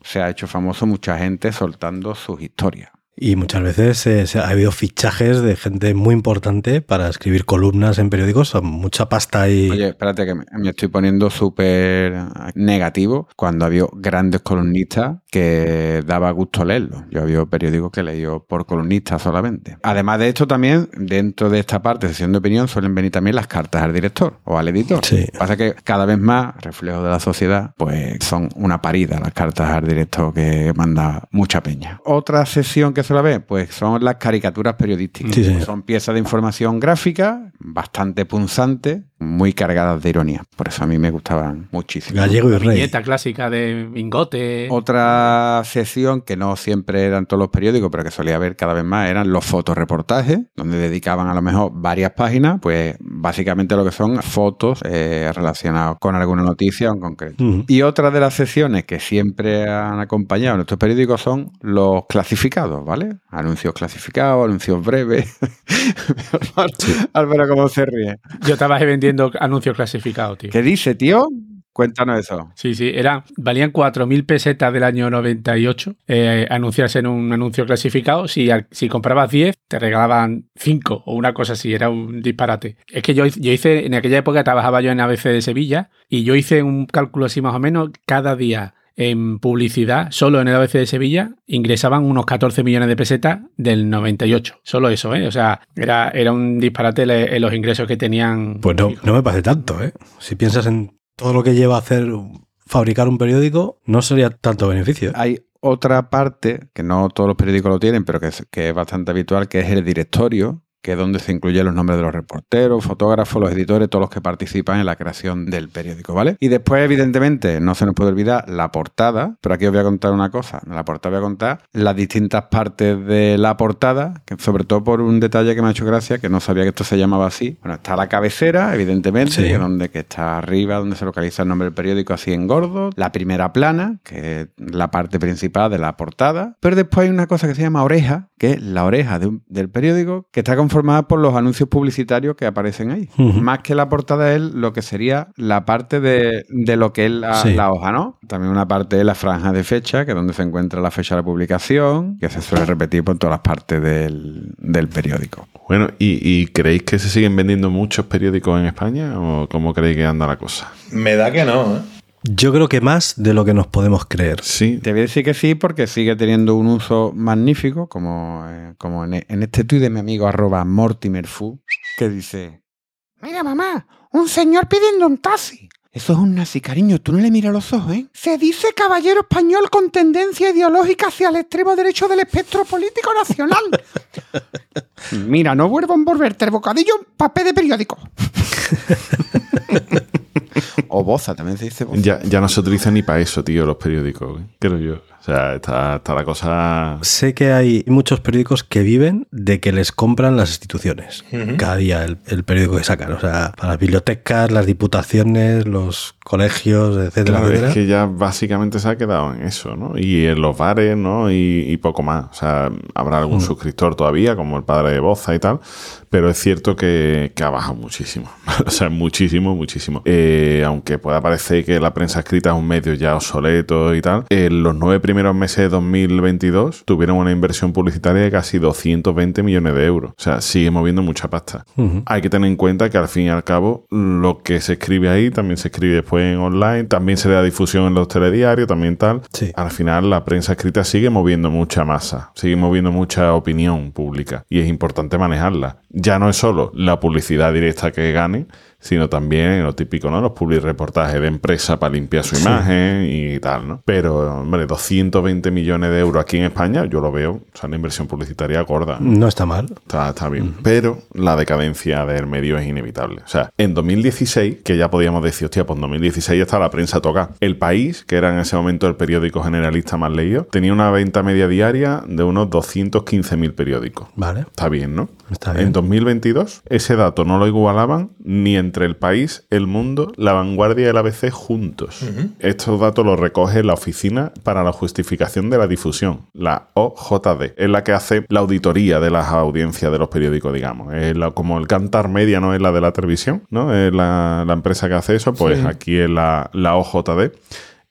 Speaker 7: Se ha hecho famoso mucha gente soltando sus historias.
Speaker 4: Y muchas veces eh, ha habido fichajes de gente muy importante para escribir columnas en periódicos, mucha pasta y...
Speaker 7: Oye, espérate que me, me estoy poniendo súper negativo cuando había grandes columnistas que daba gusto leerlo. Yo había periódicos que leí por columnistas solamente. Además de esto también, dentro de esta parte, sesión de opinión, suelen venir también las cartas al director o al editor.
Speaker 4: Sí.
Speaker 7: Pasa que cada vez más, reflejo de la sociedad, pues son una parida las cartas al director que manda mucha peña. Otra sesión que suele ver, pues son las caricaturas periodísticas.
Speaker 4: Sí.
Speaker 7: Son piezas de información gráfica bastante punzantes, muy cargadas de ironía. Por eso a mí me gustaban muchísimo.
Speaker 4: Gallego y rey.
Speaker 5: Viñeta clásica de Mingote.
Speaker 7: Otra sesión que no siempre eran todos los periódicos, pero que solía haber cada vez más, eran los fotoreportajes, donde dedicaban a lo mejor varias páginas, pues básicamente lo que son fotos eh, relacionadas con alguna noticia en concreto. Y otra de las sesiones que siempre han acompañado nuestros periódicos son los clasificados, ¿vale? Anuncios clasificados, anuncios breves. Álvaro, Álvaro, ¿cómo se ríe?
Speaker 5: Yo trabajé vendiendo anuncios clasificados, tío.
Speaker 7: ¿Qué dice, tío? Cuéntanos eso.
Speaker 5: Sí, sí, eran, valían 4.000 pesetas del año 98 eh, anunciarse en un anuncio clasificado. Si, si comprabas 10, te regalaban 5 o una cosa así, era un disparate. Es que yo, yo hice, en aquella época trabajaba yo en ABC de Sevilla y yo hice un cálculo así más o menos, cada día en publicidad, solo en el ABC de Sevilla, ingresaban unos 14 millones de pesetas del 98. Solo eso, ¿eh? O sea, era, era un disparate le- los ingresos que tenían.
Speaker 4: Pues no, no me parece tanto, ¿eh? Si piensas en todo lo que lleva a hacer, fabricar un periódico, no sería tanto beneficio.
Speaker 7: Hay otra parte, que no todos los periódicos lo tienen, pero que es, que es bastante habitual, que es el directorio, que es donde se incluyen los nombres de los reporteros, fotógrafos, los editores, todos los que participan en la creación del periódico, ¿vale? Y después, evidentemente, no se nos puede olvidar la portada, pero aquí os voy a contar una cosa. En la portada voy a contar las distintas partes de la portada, que sobre todo por un detalle que me ha hecho gracia, que no sabía que esto se llamaba así. Bueno, está la cabecera, evidentemente,
Speaker 4: Sí.
Speaker 7: que es donde que está arriba, donde se localiza el nombre del periódico así en gordo. La primera plana, que es la parte principal de la portada. Pero después hay una cosa que se llama oreja, que es la oreja de un- del periódico, que está conformada por los anuncios publicitarios que aparecen ahí. Más que la portada es lo que sería la parte de, de lo que es la,
Speaker 4: Sí.
Speaker 7: la hoja, ¿no? También una parte de la franja de fecha, que es donde se encuentra la fecha de la publicación, que se suele repetir por todas las partes del, del periódico.
Speaker 1: Bueno, ¿y, y creéis que se siguen vendiendo muchos periódicos en España o cómo creéis que anda la cosa?
Speaker 2: Me da que no, ¿eh?
Speaker 4: Yo creo que más de lo que nos podemos creer.
Speaker 1: Sí,
Speaker 7: Te voy a decir que sí, porque sigue teniendo un uso magnífico, como, eh, como en, en este tuit de mi amigo arroba mortimerfu, que dice,
Speaker 8: Mira, mamá, un señor pidiendo un taxi.
Speaker 7: Eso es un nazi, cariño, tú no le miras los ojos, ¿eh?
Speaker 8: Se dice caballero español con tendencia ideológica hacia el extremo derecho del espectro político nacional.
Speaker 7: Mira, no
Speaker 8: Vuelvo a envolverte el bocadillo en papel de periódico.
Speaker 7: O boza, también se dice boza.
Speaker 1: ya, ya no se utilizan ni para eso, tío, los periódicos, ¿eh? creo yo. O sea, está, está la cosa...
Speaker 4: Sé que hay muchos periódicos que viven de que les compran las instituciones. Cada día el, el periódico que sacan. O sea, para las bibliotecas, las diputaciones, los colegios, etcétera,
Speaker 1: Claro,
Speaker 4: etcétera.
Speaker 1: es que ya básicamente se ha quedado en eso, ¿no? Y en los bares, ¿no? Y, y poco más. O sea, habrá algún suscriptor todavía, como el padre de Boza y tal, pero es cierto que, que ha bajado muchísimo. o sea, muchísimo, muchísimo. Eh, aunque pueda parecer que la prensa escrita es un medio ya obsoleto y tal, en los nueve primeros meses de 2022 tuvieron una inversión publicitaria de casi 220 millones de euros. O sea, sigue moviendo mucha pasta. Hay que tener en cuenta que al fin y al cabo lo que se escribe ahí también se escribe después en online, también se le da difusión en los telediarios, también tal.
Speaker 4: Sí.
Speaker 1: Al final la prensa escrita sigue moviendo mucha masa, sigue moviendo mucha opinión pública y es importante manejarla. Ya no es solo la publicidad directa que gane, sino también lo típico, ¿no? Los public reportajes de empresa para limpiar su imagen y tal, ¿no? Pero, hombre, 220 millones de euros aquí en España, yo lo veo, o sea, una inversión publicitaria gorda.
Speaker 4: No está mal.
Speaker 1: Está, está bien. Pero la decadencia del medio es inevitable. O sea, en 2016, que ya podíamos decir, hostia, pues en 2016 ya está la prensa toca. El País, que era en ese momento el periódico generalista más leído, tenía una venta media diaria de unos 215.000 periódicos.
Speaker 4: Vale.
Speaker 1: Está bien, ¿no?
Speaker 4: Está bien.
Speaker 1: En 2022, ese dato no lo igualaban ni entre el país, el mundo, la vanguardia y el ABC juntos. Estos datos los recoge la Oficina para la Justificación de la Difusión, la OJD. Es la que hace la auditoría de las audiencias de los periódicos, digamos. Es la- como el Cantar Media no es la de la televisión, ¿no? Es la, la empresa que hace eso, pues aquí es la, la OJD.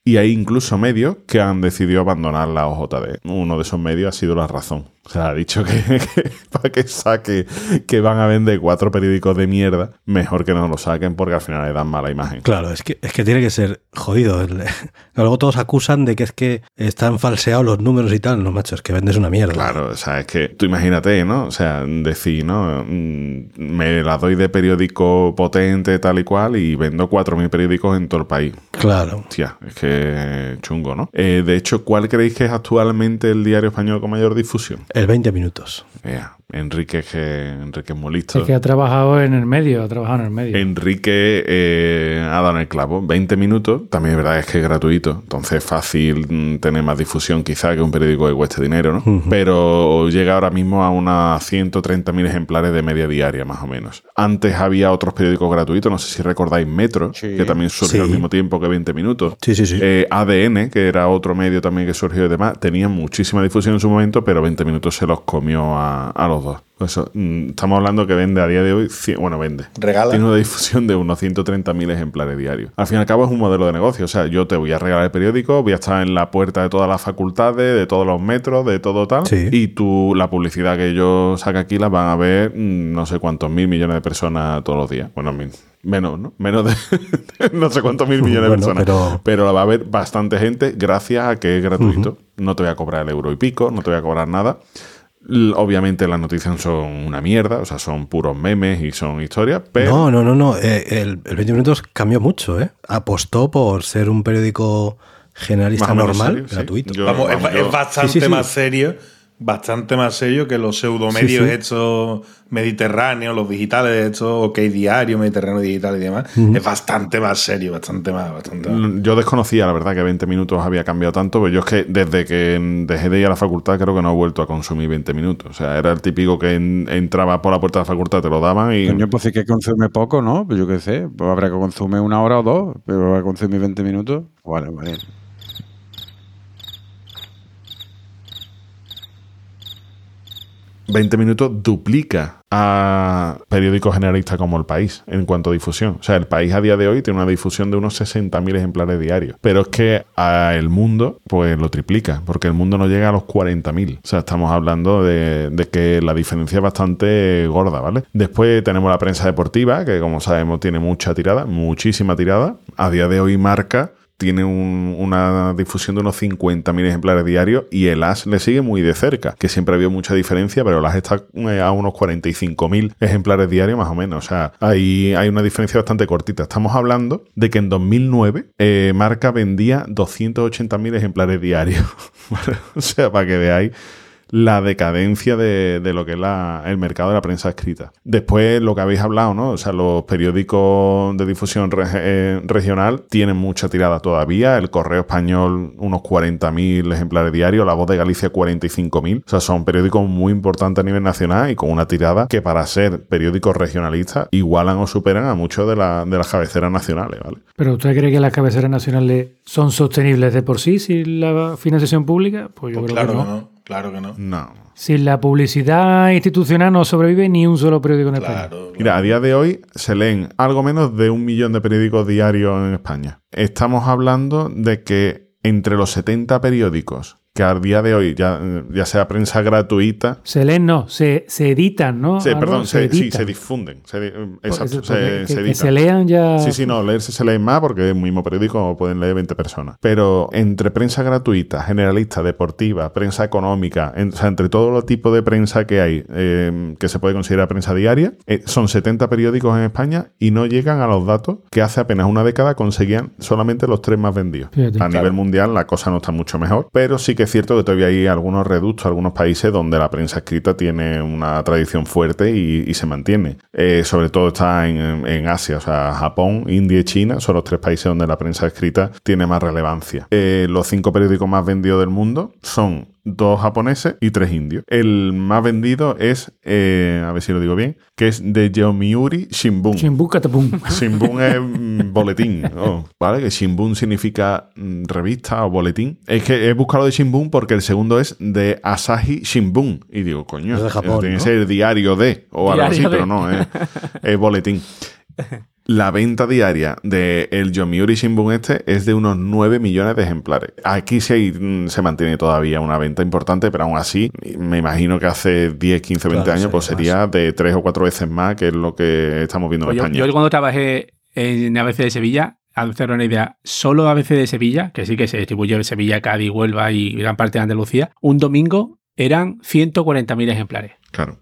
Speaker 1: Y hay incluso medios que han decidido abandonar la OJD. Uno de esos medios ha sido La Razón. O sea, ha dicho que, que para que saque que van a vender cuatro periódicos de mierda, mejor que no lo saquen porque al final le dan mala imagen.
Speaker 4: Claro, es que, es que tiene que ser jodido. Luego todos acusan de que es que están falseados los números y tal. No, macho, es que vendes una mierda.
Speaker 1: Claro, o sea, es que tú imagínate, ¿no? O sea, decir, ¿no? Mm, Me la doy de periódico potente, tal y cual, y vendo 4.000 periódicos en todo el país.
Speaker 4: Claro.
Speaker 1: Hostia, es que chungo, ¿no? Eh, de hecho, ¿cuál creéis que es actualmente el diario español con mayor difusión?
Speaker 4: El 20 minutos.
Speaker 1: Ea, Enrique, que Enrique es
Speaker 6: que ha trabajado en el medio, ha trabajado en el medio.
Speaker 1: Enrique eh, ha dado en el clavo. 20 minutos, también es verdad es que es gratuito, entonces es fácil mm, tener más difusión quizá que un periódico que cueste dinero, ¿no? Pero llega ahora mismo a unas 130.000 ejemplares de media diaria, más o menos. Antes había otros periódicos gratuitos, no sé si recordáis Metro,
Speaker 7: Sí.
Speaker 1: que también surgió
Speaker 4: Sí.
Speaker 1: al mismo tiempo que 20 minutos.
Speaker 4: Sí, sí, sí.
Speaker 1: Eh, ADN, que era otro medio también que surgió y demás, tenía muchísima difusión en su momento, pero 20 minutos se los comió a, a los dos. Eso, mm, estamos hablando que vende a día de hoy, bueno, vende.
Speaker 2: Regala.
Speaker 1: Tiene una difusión de unos 130.000 ejemplares diarios. Al fin y al cabo es un modelo de negocio. O sea, yo te voy a regalar el periódico, voy a estar en la puerta de todas las facultades, de todos los metros, de todo tal.
Speaker 4: Sí.
Speaker 1: Y tú, la publicidad que yo saque aquí la van a ver mm, no sé cuántos mil millones de personas todos los días. Bueno, mil. Menos, ¿no? Menos de no sé cuántos mil millones de personas.
Speaker 4: pero-
Speaker 1: Pero la va a ver bastante gente gracias a que es gratuito. No te voy a cobrar el euro y pico, no te voy a cobrar nada. Obviamente las noticias son una mierda, o sea, son puros memes y son historias, pero...
Speaker 4: No, no, no, no. eh, el, el 20 minutos cambió mucho, ¿eh? Apostó por ser un periódico generalista normal,
Speaker 1: serio, sí.
Speaker 4: gratuito.
Speaker 1: Yo-
Speaker 2: Vamos, es,
Speaker 1: vamos,
Speaker 2: es
Speaker 1: yo-
Speaker 2: bastante
Speaker 4: Sí, sí, sí.
Speaker 2: más serio, bastante más serio que los pseudomedios
Speaker 4: Sí, sí.
Speaker 2: estos mediterráneos, los digitales estos, OK Diario, Mediterráneo Digital y demás. Es bastante más serio, bastante más, bastante más.
Speaker 1: Mm, Yo desconocía, la verdad, que 20 minutos había cambiado tanto, pero yo es que desde que dejé de ir a la facultad creo que no he vuelto a consumir 20 minutos. O sea, era el típico que en- entraba por la puerta de la facultad, te lo daban y...
Speaker 7: Coño, pues sí que consume poco, ¿no? Pues yo qué sé, pues habrá que consumir una hora o dos, pero va a consumir 20 minutos. Vale, vale.
Speaker 1: 20 minutos duplica a periódicos generalistas como El País en cuanto a difusión. O sea, El País a día de hoy tiene una difusión de unos 60.000 ejemplares diarios. Pero es que a El Mundo, pues lo triplica, porque El Mundo no llega a los 40.000. O sea, estamos hablando de, de que la diferencia es bastante gorda, ¿vale? Después tenemos la prensa deportiva, que como sabemos tiene mucha tirada, muchísima tirada. A día de hoy marca tiene un- una difusión de unos 50.000 ejemplares diarios y el AS le sigue muy de cerca, que siempre ha habido mucha diferencia, pero el AS está eh, a unos 45.000 ejemplares diarios más o menos. O sea, hay, hay una diferencia bastante cortita. Estamos hablando de que en 2009 eh, Marca vendía 280.000 ejemplares diarios. O sea, para que veáis la decadencia de, de lo que es la- el mercado de la prensa escrita. Después, lo que habéis hablado, ¿no? O sea, los periódicos de difusión eh, regional tienen mucha tirada todavía. El Correo Español, unos 40.000 ejemplares diarios. La Voz de Galicia, 45.000. O sea, son periódicos muy importantes a nivel nacional y con una tirada que para ser periódicos regionalistas igualan o superan a muchos de, la- de las cabeceras nacionales, ¿vale?
Speaker 6: ¿Pero usted cree que las cabeceras nacionales son sostenibles de por sí sin la financiación pública? Pues yo
Speaker 2: Pues
Speaker 6: creo
Speaker 2: claro
Speaker 6: que
Speaker 2: que
Speaker 6: no.
Speaker 2: no, claro que no.
Speaker 1: No.
Speaker 6: Sin la publicidad institucional no sobrevive ni un solo periódico en España.
Speaker 2: Claro,
Speaker 1: Mira, a día de hoy se leen algo menos de un millón de periódicos diarios en España. Estamos hablando de que entre los 70 periódicos que a día de hoy, ya, ya sea prensa gratuita,
Speaker 6: Se leen, no, se, se editan, ¿no?
Speaker 1: sí,
Speaker 6: Álvaro?
Speaker 1: perdón, se, sí,
Speaker 6: editan.
Speaker 1: se difunden. se
Speaker 6: Por
Speaker 1: exacto,
Speaker 6: eso,
Speaker 1: se, se
Speaker 6: que, se lean ya.
Speaker 1: Sí, sí, no, leerse se leen más porque es un mismo periódico pueden leer 20 personas. Pero entre prensa gratuita, generalista, deportiva, prensa económica, en- o sea, entre todos los tipos de prensa que hay, eh, que se puede considerar prensa diaria, eh, son 70 periódicos en España y no llegan a los datos que hace apenas una década conseguían solamente los tres más vendidos.
Speaker 6: Fíjate.
Speaker 1: a nivel mundial la cosa no está mucho mejor, pero sí que es cierto que todavía hay algunos reductos, algunos países donde la prensa escrita tiene una tradición fuerte y, se mantiene. Eh, sobre todo está en, en Asia, o sea, Japón, India y China son los tres países donde la prensa escrita tiene más relevancia. Eh, los cinco periódicos más vendidos del mundo son dos japoneses y tres indios. El más vendido es, eh, a ver si lo digo bien, que es de Yomiuri Shimbun.
Speaker 6: Shimbun Catapum.
Speaker 1: Shimbun es mm, boletín, oh, ¿vale? Que Shimbun significa mm, revista o boletín. Es que he buscado de Shimbun porque el segundo es de Asahi Shimbun. Y digo, coño,
Speaker 4: Es de Japón,
Speaker 1: tiene que
Speaker 4: ¿no?
Speaker 1: ser diario de o algo así,
Speaker 5: de.
Speaker 1: pero no, es, es boletín. La venta diaria de el Yomiuri Shimbun este es de unos 9 millones de ejemplares. Aquí sí mm, se mantiene todavía una venta importante, pero aún así me imagino que hace 10, 15, 20
Speaker 4: Claro,
Speaker 1: años pues
Speaker 4: sería
Speaker 1: sería de 3 o 4 veces más que es lo que estamos viendo
Speaker 5: Pues
Speaker 1: en
Speaker 5: yo,
Speaker 1: España.
Speaker 5: yo cuando trabajé en ABC de Sevilla, a hacer una idea, solo ABC de Sevilla, que sí que se distribuye en Sevilla, Cádiz, Huelva y gran parte de Andalucía, un domingo eran 140.000 ejemplares.
Speaker 1: Claro.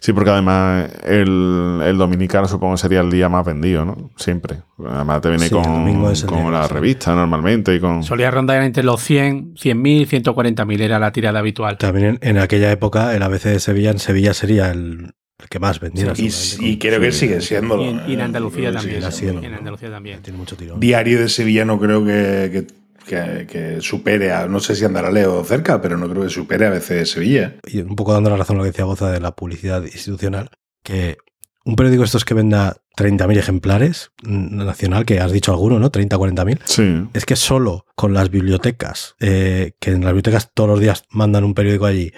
Speaker 1: Sí, porque además el, el dominicano supongo sería el día más vendido, ¿no? Siempre. Además te viene
Speaker 4: Sí,
Speaker 1: con, con
Speaker 4: día,
Speaker 1: la
Speaker 4: sí.
Speaker 1: revista normalmente y con...
Speaker 5: Solía rondar entre los 100, 100.000, 140.000 era la tirada habitual.
Speaker 4: También en, en aquella época el ABC de Sevilla en Sevilla sería el, el que más vendiera.
Speaker 2: Y, creo que sigue siendo.
Speaker 5: Y en, en Andalucía también.
Speaker 4: sigue siendo.
Speaker 5: Y en Andalucía también.
Speaker 4: Tiene mucho tirón.
Speaker 2: Diario de Sevilla no creo que, que- que- que supere a. No sé si andará lejos o cerca, pero no creo que supere a veces Sevilla.
Speaker 4: y un poco dando la razón a lo que decía Goza de la publicidad institucional, que un periódico estos que venda 30.000 ejemplares, mm, nacional, que has dicho alguno, ¿no? 30, 40.000.
Speaker 1: Sí.
Speaker 4: Es que solo con las bibliotecas, eh, que en las bibliotecas todos los días mandan un periódico allí,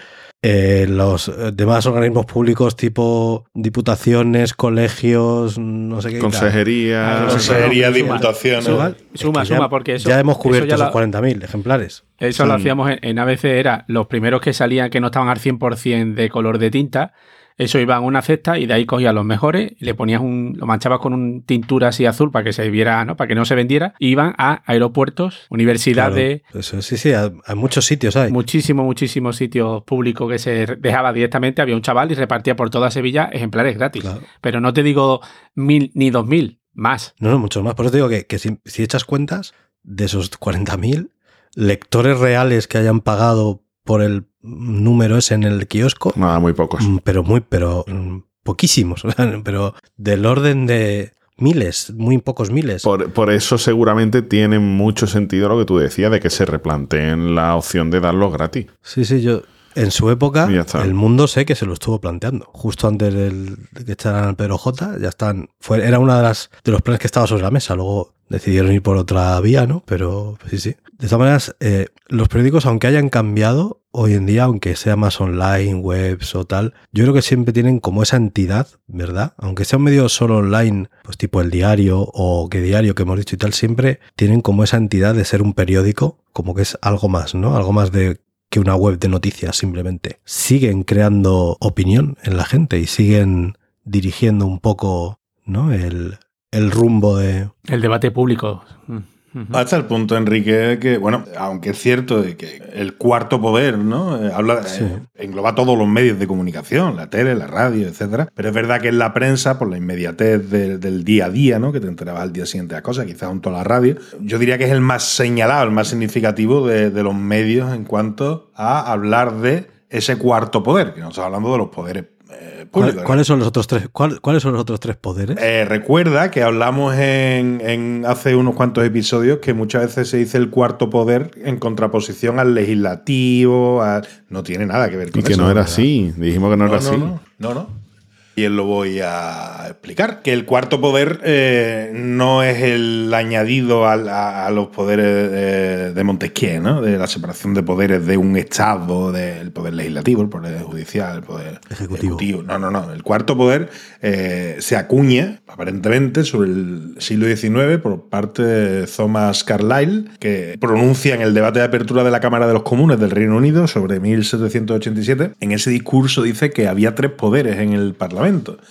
Speaker 4: eh, los demás organismos públicos tipo diputaciones, colegios, no sé qué.
Speaker 1: Consejería...
Speaker 5: Ah,
Speaker 2: Consejería, diputaciones.
Speaker 5: Suma,
Speaker 4: Es que
Speaker 5: suma,
Speaker 4: ya-
Speaker 5: suma, porque eso.
Speaker 4: ya hemos
Speaker 5: eso
Speaker 4: cubierto
Speaker 5: ya
Speaker 4: esos
Speaker 5: lo-
Speaker 4: 40.000 ejemplares.
Speaker 5: Eso lo
Speaker 1: Sí.
Speaker 5: hacíamos en, en ABC, era los primeros que salían que no estaban al 100% de color de tinta. Eso iba en una cesta y de ahí cogías los mejores y le ponías un. lo manchabas con un tintura así azul para que se viera, ¿no? Para que no se vendiera. Y iban a aeropuertos, universidades,
Speaker 4: Claro, eso, sí, sí, hay, hay muchos sitios hay.
Speaker 5: muchísimos, muchísimos sitios públicos que se dejaba directamente. Había un chaval y repartía por toda Sevilla ejemplares gratis.
Speaker 4: Claro.
Speaker 5: Pero no te digo mil ni dos mil, más.
Speaker 4: No, no, muchos más. Por eso te digo que, que si, si echas cuentas de esos 40.000 lectores reales que hayan pagado por el número ese en el kiosco,
Speaker 1: Nada, muy pocos.
Speaker 4: mm, pero muy, pero mm, poquísimos, pero del orden de miles, muy pocos miles.
Speaker 1: Por, por eso seguramente tiene mucho sentido lo que tú decías de que se replanteen la opción de darlo gratis.
Speaker 4: Sí, sí, yo. En su época, el mundo sé que se lo estuvo planteando. Justo antes del- de que echaran al Pedro J, ya están. Fue, era una de las de los planes que estaba sobre la mesa. Luego decidieron ir por otra vía, ¿no? Pero sí, sí. De todas maneras, eh, los periódicos, aunque hayan cambiado hoy en día, aunque sea más online, webs o tal, yo creo que siempre tienen como esa entidad, ¿verdad? Aunque sea un medio solo online, pues tipo el diario o que diario que hemos dicho y tal, siempre tienen como esa entidad de ser un periódico, como que es algo más, ¿no? Algo más de que una web de noticias simplemente. Siguen creando opinión en la gente y siguen dirigiendo un poco ¿no? el, el rumbo de...
Speaker 5: El debate público.
Speaker 2: Hasta el punto, Enrique, que, bueno, aunque es cierto de que el cuarto poder, ¿no? Eh, Habla, eh, engloba todos los medios de comunicación, la tele, la radio, etcétera. Pero es verdad que en la prensa, por la inmediatez de- del día a día, ¿no? Que te enterabas al día siguiente de las cosas, quizás junto a la radio. Yo diría que es el más señalado, el más significativo de, de los medios en cuanto a hablar de ese cuarto poder, que no estamos hablando de los poderes eh,
Speaker 4: ¿Cuál-
Speaker 2: públicos.
Speaker 4: ¿Cuáles son los otros tres? cuál- ¿Cuáles son los otros tres poderes?
Speaker 2: Eh, recuerda que hablamos en, en hace unos cuantos episodios que muchas veces se dice el cuarto poder en contraposición al legislativo. al- No tiene nada que ver con
Speaker 1: Y que
Speaker 2: eso.
Speaker 1: no era
Speaker 2: ¿verdad?
Speaker 1: así. Dijimos que no, era así.
Speaker 2: No, no, no. Y lo voy a explicar. Que el cuarto poder eh, no es el añadido a, a los poderes de, de Montesquieu, ¿no? De la separación de poderes de un Estado, del poder legislativo, el poder judicial, el poder
Speaker 4: Ejecutivo.
Speaker 2: No, no, no. El cuarto poder eh, se acuña, aparentemente, sobre el siglo XIX por parte de Thomas Carlyle, que pronuncia en el debate de apertura de la Cámara de los Comunes del Reino Unido sobre 1787. En ese discurso dice que había tres poderes en el Parlamento.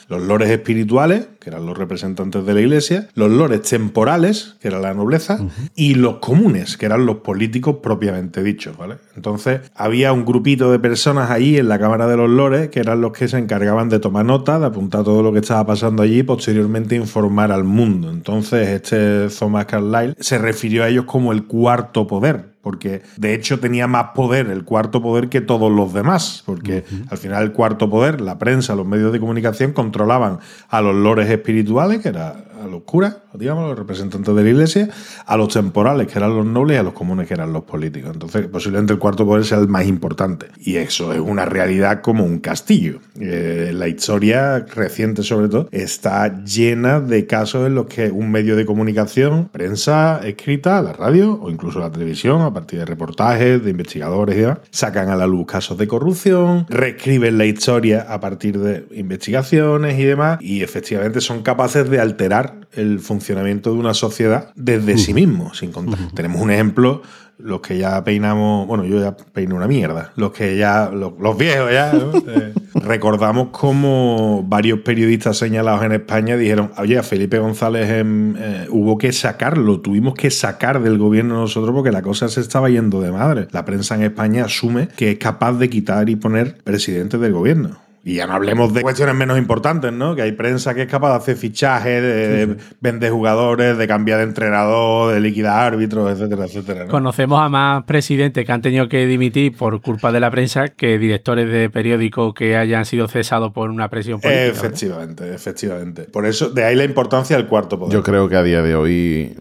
Speaker 2: Los lores espirituales, que eran los representantes de la Iglesia, los lores temporales, que era la nobleza, y los comunes, que eran los políticos propiamente dichos, ¿vale? Entonces, había un grupito de personas allí en la Cámara de los Lores que eran los que se encargaban de tomar nota, de apuntar todo lo que estaba pasando allí y posteriormente informar al mundo. Entonces, este Thomas Carlyle se refirió a ellos como el cuarto poder, porque de hecho tenía más poder el cuarto poder que todos los demás, porque al final el cuarto poder, la prensa, los medios de comunicación controlaban a los lores espirituales, que eran a los curas, digamos, los representantes de la iglesia, a los temporales, que eran los nobles, y a los comunes, que eran los políticos. Entonces, posiblemente el cuarto poder sea el más importante. Y eso es una realidad como un castillo. Eh, la historia reciente, sobre todo, está llena de casos en los que un medio de comunicación, prensa escrita, la radio o incluso la televisión, a partir de reportajes, de investigadores y demás, sacan a la luz casos de corrupción, reescriben la historia a partir de investigaciones y demás, y efectivamente son capaces de alterar el funcionamiento de una sociedad desde sí mismo, sin contar. Tenemos un ejemplo los que ya peinamos, bueno, yo ya peino una mierda, los que ya, los, los viejos ya, ¿no? Eh, recordamos como varios periodistas señalados en España dijeron, oye, a Felipe González eh, hubo que sacarlo, tuvimos que sacar del gobierno nosotros porque la cosa se estaba yendo de madre. La prensa en España asume que es capaz de quitar y poner presidentes del gobierno. Y ya no hablemos de cuestiones menos importantes, ¿no? Que hay prensa que es capaz de hacer fichajes, de, de vender jugadores, de cambiar de entrenador, de liquidar árbitros, etcétera, etcétera. ¿no?
Speaker 5: Conocemos a más presidentes que han tenido que dimitir por culpa de la prensa que directores de periódicos que hayan sido cesados por una presión política. ¿verdad?
Speaker 2: Efectivamente, efectivamente. Por eso, de ahí la importancia del cuarto poder.
Speaker 1: Yo creo que a día de hoy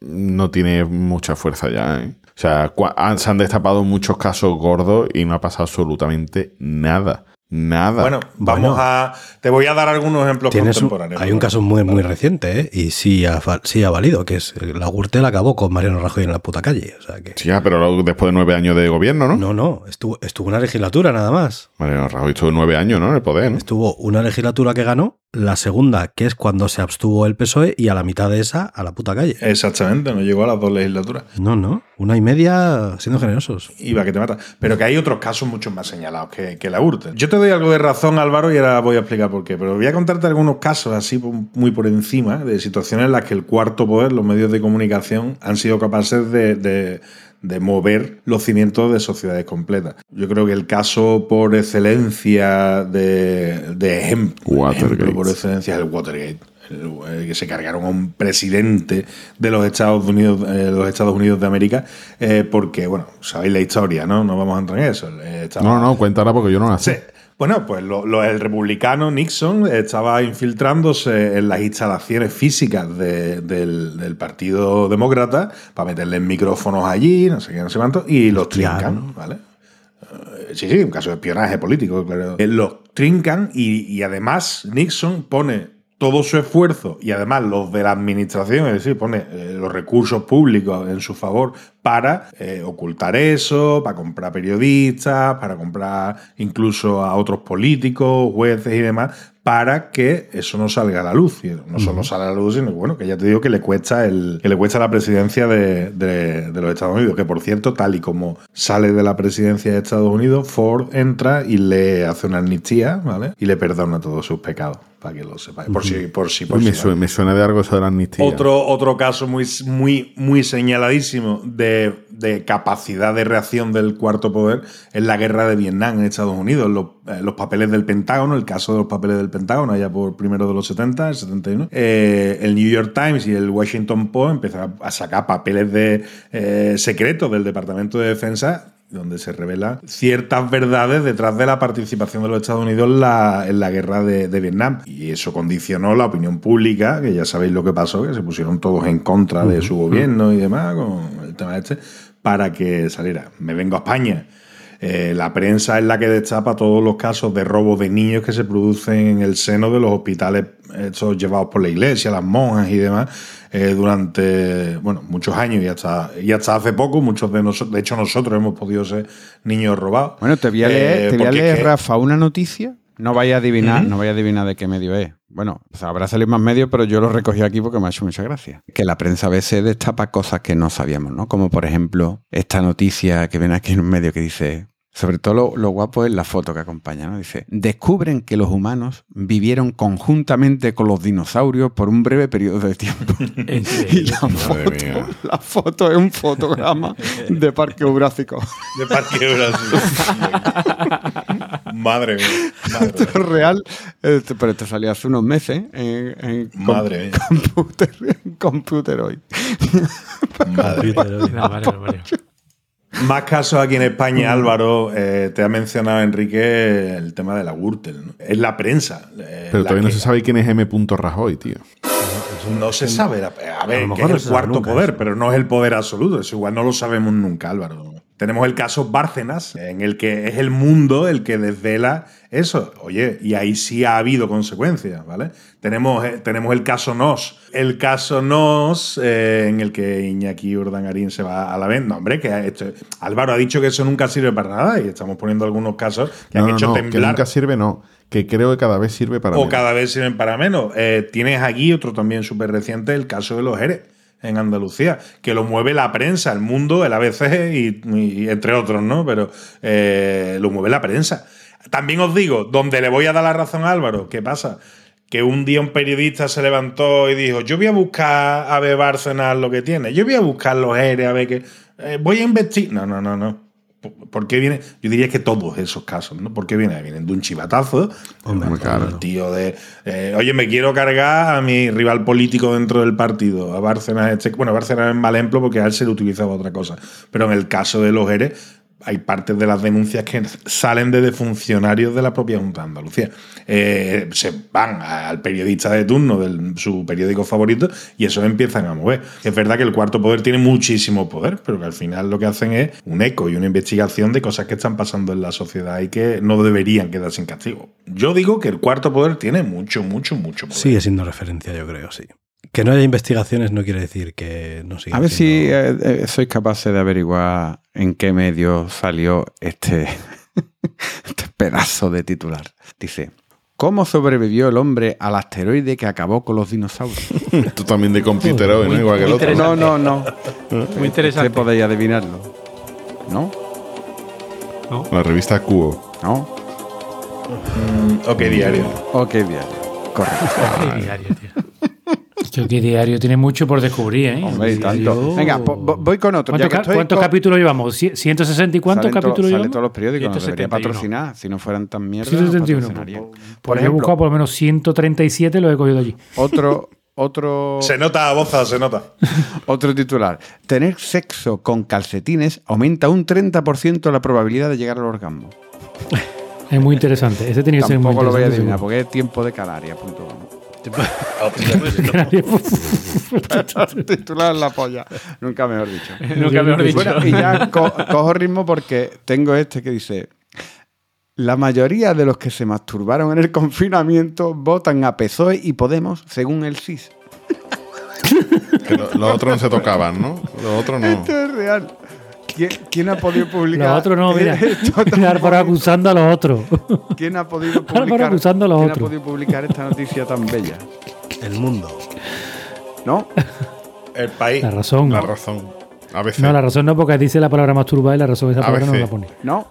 Speaker 1: no tiene mucha fuerza ya. ¿eh? O sea, se han destapado muchos casos gordos y no ha pasado absolutamente nada. Nada.
Speaker 2: Bueno, vamos a. Te voy a dar algunos ejemplos
Speaker 4: un-
Speaker 2: contemporáneos.
Speaker 4: hay un caso muy, muy reciente, ¿eh? Y sí ha, sí ha valido, que es la Gürtel acabó con Mariano Rajoy en la puta calle. O sea que.
Speaker 1: Sí, ya, pero después de nueve años de gobierno, ¿no?
Speaker 4: No, no, estuvo, estuvo una legislatura nada más.
Speaker 1: Mariano Rajoy estuvo nueve años, ¿no? En el poder, ¿no?
Speaker 4: Estuvo una legislatura que ganó, la segunda, que es cuando se abstuvo el PSOE, y a la mitad de esa, a la puta calle.
Speaker 2: Exactamente, no llegó a las dos legislaturas.
Speaker 4: No, no, una y media siendo generosos.
Speaker 2: Iba que te mata. Pero que hay otros casos mucho más señalados que, que la URTE. Yo te doy algo de razón, Álvaro, y ahora voy a explicar por qué. Pero voy a contarte algunos casos así muy por encima de situaciones en las que el cuarto poder, los medios de comunicación, han sido capaces de, de- de mover los cimientos de sociedades completas. Yo creo que el caso por excelencia de, de ejemplo, por excelencia es el Watergate. Que se cargaron a un presidente de los Estados Unidos, eh, los Estados Unidos de América, eh, porque, bueno, sabéis la historia, ¿no? No vamos a entrar en eso. Eh, estaba-
Speaker 1: No, no, cuéntala porque yo no la sé.
Speaker 2: Bueno, pues lo- lo- el republicano Nixon estaba infiltrándose en las instalaciones físicas de- del, del Partido Demócrata para meterle micrófonos allí, no sé qué, no sé cuánto, y los trincan, ¿vale? Eh, Sí, sí, un caso de espionaje político, claro. Eh, Los trincan y, y además Nixon pone todo su esfuerzo y además los de la administración, es decir, pone eh, los recursos públicos en su favor para eh, ocultar eso, para comprar periodistas, para comprar incluso a otros políticos, jueces y demás, para que eso no salga a la luz. Y no solo sale a la luz, sino bueno, que ya te digo que le cuesta el, que le cuesta la presidencia de, de- de los Estados Unidos. Que por cierto, tal y como sale de la presidencia de Estados Unidos, Ford entra y le hace una amnistía, ¿vale? Y le perdona todos sus pecados, para que lo sepáis. Por si, por si, por
Speaker 1: me,
Speaker 2: si,
Speaker 1: suena, me suena de algo eso de la amnistía.
Speaker 2: otro, otro caso muy, muy, muy señaladísimo de, de capacidad de reacción del cuarto poder es la guerra de Vietnam en Estados Unidos. Los, eh, los papeles del Pentágono, el caso de los papeles del Pentágono, allá por primero de los 70, el 71. eh, el New York Times y el Washington Post empezaron a sacar papeles de eh, secretos del Departamento de Defensa donde se revelan ciertas verdades detrás de la participación de los Estados Unidos en la, en la guerra de, de Vietnam. Y eso condicionó la opinión pública, que ya sabéis lo que pasó, que se pusieron todos en contra de su gobierno y demás con tema este, para que saliera. Me vengo a España. Eh, la prensa es la que destapa todos los casos de robos de niños que se producen en el seno de los hospitales estos llevados por la iglesia, las monjas y demás, eh, durante bueno, muchos años y hasta, y hasta hace poco, muchos de nosotros, de hecho nosotros hemos podido ser niños robados.
Speaker 7: Bueno, te voy a leer,
Speaker 2: Eh,
Speaker 7: te voy a leer, Rafa, una noticia. No vaya a adivinar, no vaya a adivinar de qué medio es. Bueno, o sea, habrá salido más medios, pero yo lo recogí aquí porque me ha hecho mucha gracia. Que la prensa a veces destapa cosas que no sabíamos, ¿no? Como por ejemplo, esta noticia que ven aquí en un medio que dice. Sobre todo lo, lo guapo es la foto que acompaña, ¿no? Dice, descubren que los humanos vivieron conjuntamente con los dinosaurios por un breve periodo de tiempo.
Speaker 5: ¿En
Speaker 7: Y la
Speaker 1: Madre
Speaker 7: foto,
Speaker 1: mía.
Speaker 7: la foto es un fotograma de Parque Jurásico.
Speaker 2: De Parque Brasil. Madre mía. Madre
Speaker 7: Esto es real, este, pero esto salió hace unos meses en, en com-
Speaker 2: Madre mía.
Speaker 7: computer, en computer hoy.
Speaker 2: Madre mía. Más casos aquí en España, Álvaro. eh, te ha mencionado, Enrique, el tema de la Gürtel. ¿no? Es la prensa. eh,
Speaker 1: Pero
Speaker 2: la
Speaker 1: todavía no se sabe quién es M. Rajoy, tío.
Speaker 2: No se sabe. A ver,
Speaker 4: lo
Speaker 2: que es el cuarto
Speaker 4: nunca
Speaker 2: poder,
Speaker 4: eso.
Speaker 2: pero no es el poder absoluto. Eso igual no lo sabemos nunca, Álvaro. Tenemos el caso Bárcenas, en el que es el mundo el que desvela eso. Oye, y ahí sí ha habido consecuencias, ¿vale? Tenemos, eh, tenemos el caso Nos. El caso Nos, eh, en el que Iñaki Urdangarín se va a la vez. No, hombre, que esto- Álvaro ha dicho que eso nunca sirve para nada y estamos poniendo algunos casos que
Speaker 1: No,
Speaker 2: han
Speaker 1: no,
Speaker 2: hecho
Speaker 1: no, que
Speaker 2: temblar
Speaker 1: nunca sirve, no. Que creo que cada vez sirve para
Speaker 2: o
Speaker 1: menos.
Speaker 2: cada vez sirven para menos. Eh, tienes aquí otro también súper reciente, el caso de los ERE en Andalucía, que lo mueve la prensa, el mundo, el ABC y, entre otros, ¿no? Pero eh, lo mueve la prensa. También os digo, donde le voy a dar la razón a Álvaro, ¿qué pasa? Que un día un periodista se levantó y dijo, yo voy a buscar a ver lo que tiene, yo voy a buscar los ERE a ver qué... eh, voy a investigar... No, no, no, no. ¿Por- ¿Por qué viene? Yo diría que todos esos casos, ¿no? ¿Por qué viene? Vienen de un chivatazo.
Speaker 1: Hombre, claro.
Speaker 2: El tío de. eh, Oye, me quiero cargar a mi rival político dentro del partido. A Bárcenas. Bueno, Bárcenas es mal ejemplo porque a él se le utilizaba otra cosa. Pero en el caso de los ERE, hay partes de las denuncias que salen desde funcionarios de la propia Junta de Andalucía. Eh, se van al periodista de turno de su periódico favorito y eso empiezan a mover. Es verdad que el cuarto poder tiene muchísimo poder, pero que al final lo que hacen es un eco y una investigación de cosas que están pasando en la sociedad y que no deberían quedar sin castigo. Yo digo que el cuarto poder tiene mucho, mucho, mucho poder.
Speaker 4: Sigue siendo referencia, yo creo, sí. Que no haya investigaciones no quiere decir que no siga
Speaker 7: A ver si
Speaker 4: siendo-
Speaker 7: eh, eh, sois capaces de averiguar en qué medio salió este, este pedazo de titular. Dice, ¿cómo sobrevivió el hombre al asteroide que acabó con los dinosaurios?
Speaker 1: Tú también de computer hoy, ¿no? Igual que el otro.
Speaker 7: no, no, no.
Speaker 5: Muy interesante.
Speaker 7: Usted podéis adivinarlo. ¿No?
Speaker 1: La revista Cubo.
Speaker 7: ¿No?
Speaker 2: Ok, diario.
Speaker 7: Ok, diario. Correcto.
Speaker 5: Qué diario, tío.
Speaker 6: Yo que diario tiene mucho por descubrir, ¿eh?
Speaker 7: Hombre, y tanto. Venga, voy con otro.
Speaker 6: ¿Cuántos, ca-
Speaker 7: con-
Speaker 6: capítulos llevamos? ¿Cie- ¿160 y cuántos capítulos
Speaker 7: salen
Speaker 6: llevamos?
Speaker 7: todos los periódicos, nos debería
Speaker 5: 171.
Speaker 7: patrocinar. Si no fueran tan mierda, nos
Speaker 6: 171.
Speaker 7: patrocinarían.
Speaker 6: Por,
Speaker 7: Por
Speaker 6: he buscado
Speaker 7: ejemplo,
Speaker 6: por lo menos 137 lo he cogido allí.
Speaker 7: otro, otro,
Speaker 2: Se nota a boza, se nota.
Speaker 7: otro titular. Tener sexo con calcetines aumenta un 30% la probabilidad de llegar al orgasmo.
Speaker 6: Es muy interesante. Ese tenía que ser muy
Speaker 7: Tampoco lo voy a
Speaker 6: interesante.
Speaker 7: adivinar porque es tiempo de canaria.com. titular la polla. Nunca mejor dicho.
Speaker 5: Nunca mejor dicho.
Speaker 7: Bueno, y ya co- cojo ritmo porque tengo este que dice: La mayoría de los que se masturbaron en el confinamiento votan a PSOE y Podemos según el
Speaker 1: lo- los otros no se tocaban, ¿no? Los otros no.
Speaker 7: Esto es real. ¿Quién, quién ha podido publicar?
Speaker 6: Los otros no, mira.
Speaker 7: esto tan
Speaker 6: Álvaro acusando a los otros.
Speaker 7: ¿Quién ha podido publicar?
Speaker 6: acusando a los
Speaker 7: ¿Quién
Speaker 6: otros.
Speaker 7: ha podido publicar esta noticia tan bella?
Speaker 4: El mundo.
Speaker 7: ¿No?
Speaker 2: El país.
Speaker 6: La razón.
Speaker 1: La razón. A veces.
Speaker 6: No, la razón no, porque dice la palabra masturbar y la razón esa palabra no la pone.
Speaker 7: ¿No?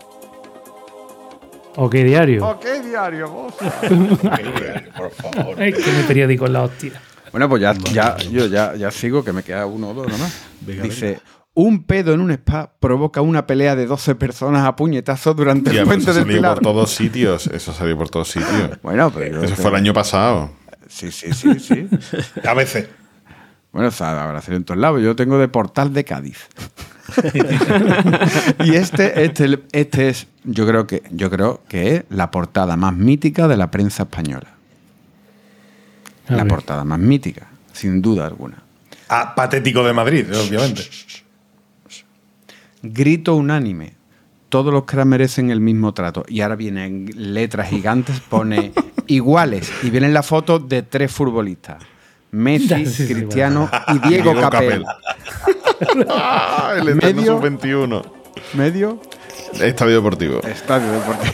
Speaker 6: Ok, diario.
Speaker 7: Ok, diario, vos.
Speaker 2: Por favor.
Speaker 6: Ay, que mi periódico es la hostia.
Speaker 7: Bueno, pues ya, ya, yo ya, ya sigo, que me queda uno o dos nomás. Dice, un pedo en un spa provoca una pelea de 12 personas a puñetazos durante el puente
Speaker 1: eso
Speaker 7: del
Speaker 1: salió
Speaker 7: Pilar.
Speaker 1: por todos sitios. Eso salió por todos sitios.
Speaker 7: Bueno, pero...
Speaker 1: Eso fue el año pasado.
Speaker 7: Sí, sí, sí, sí.
Speaker 2: A veces.
Speaker 7: bueno, o sea, habrá sido en todos lados. Yo tengo de Portal de Cádiz. y este, este, este es, yo creo que, yo creo que es la portada más mítica de la prensa española.
Speaker 6: A
Speaker 7: la
Speaker 6: ver.
Speaker 7: portada más mítica, sin duda alguna.
Speaker 2: Ah, patético de Madrid, obviamente.
Speaker 7: Grito unánime. Todos los que merecen el mismo trato. Y ahora vienen letras gigantes, pone iguales. Y vienen la foto de tres futbolistas. Messi,
Speaker 6: Sí, sí,
Speaker 7: Cristiano y Diego,
Speaker 1: Diego
Speaker 7: Capel.
Speaker 1: Ah, el
Speaker 7: Medio.
Speaker 1: sub-21.
Speaker 7: Medio
Speaker 1: Estadio Deportivo.
Speaker 7: estadio deportivo.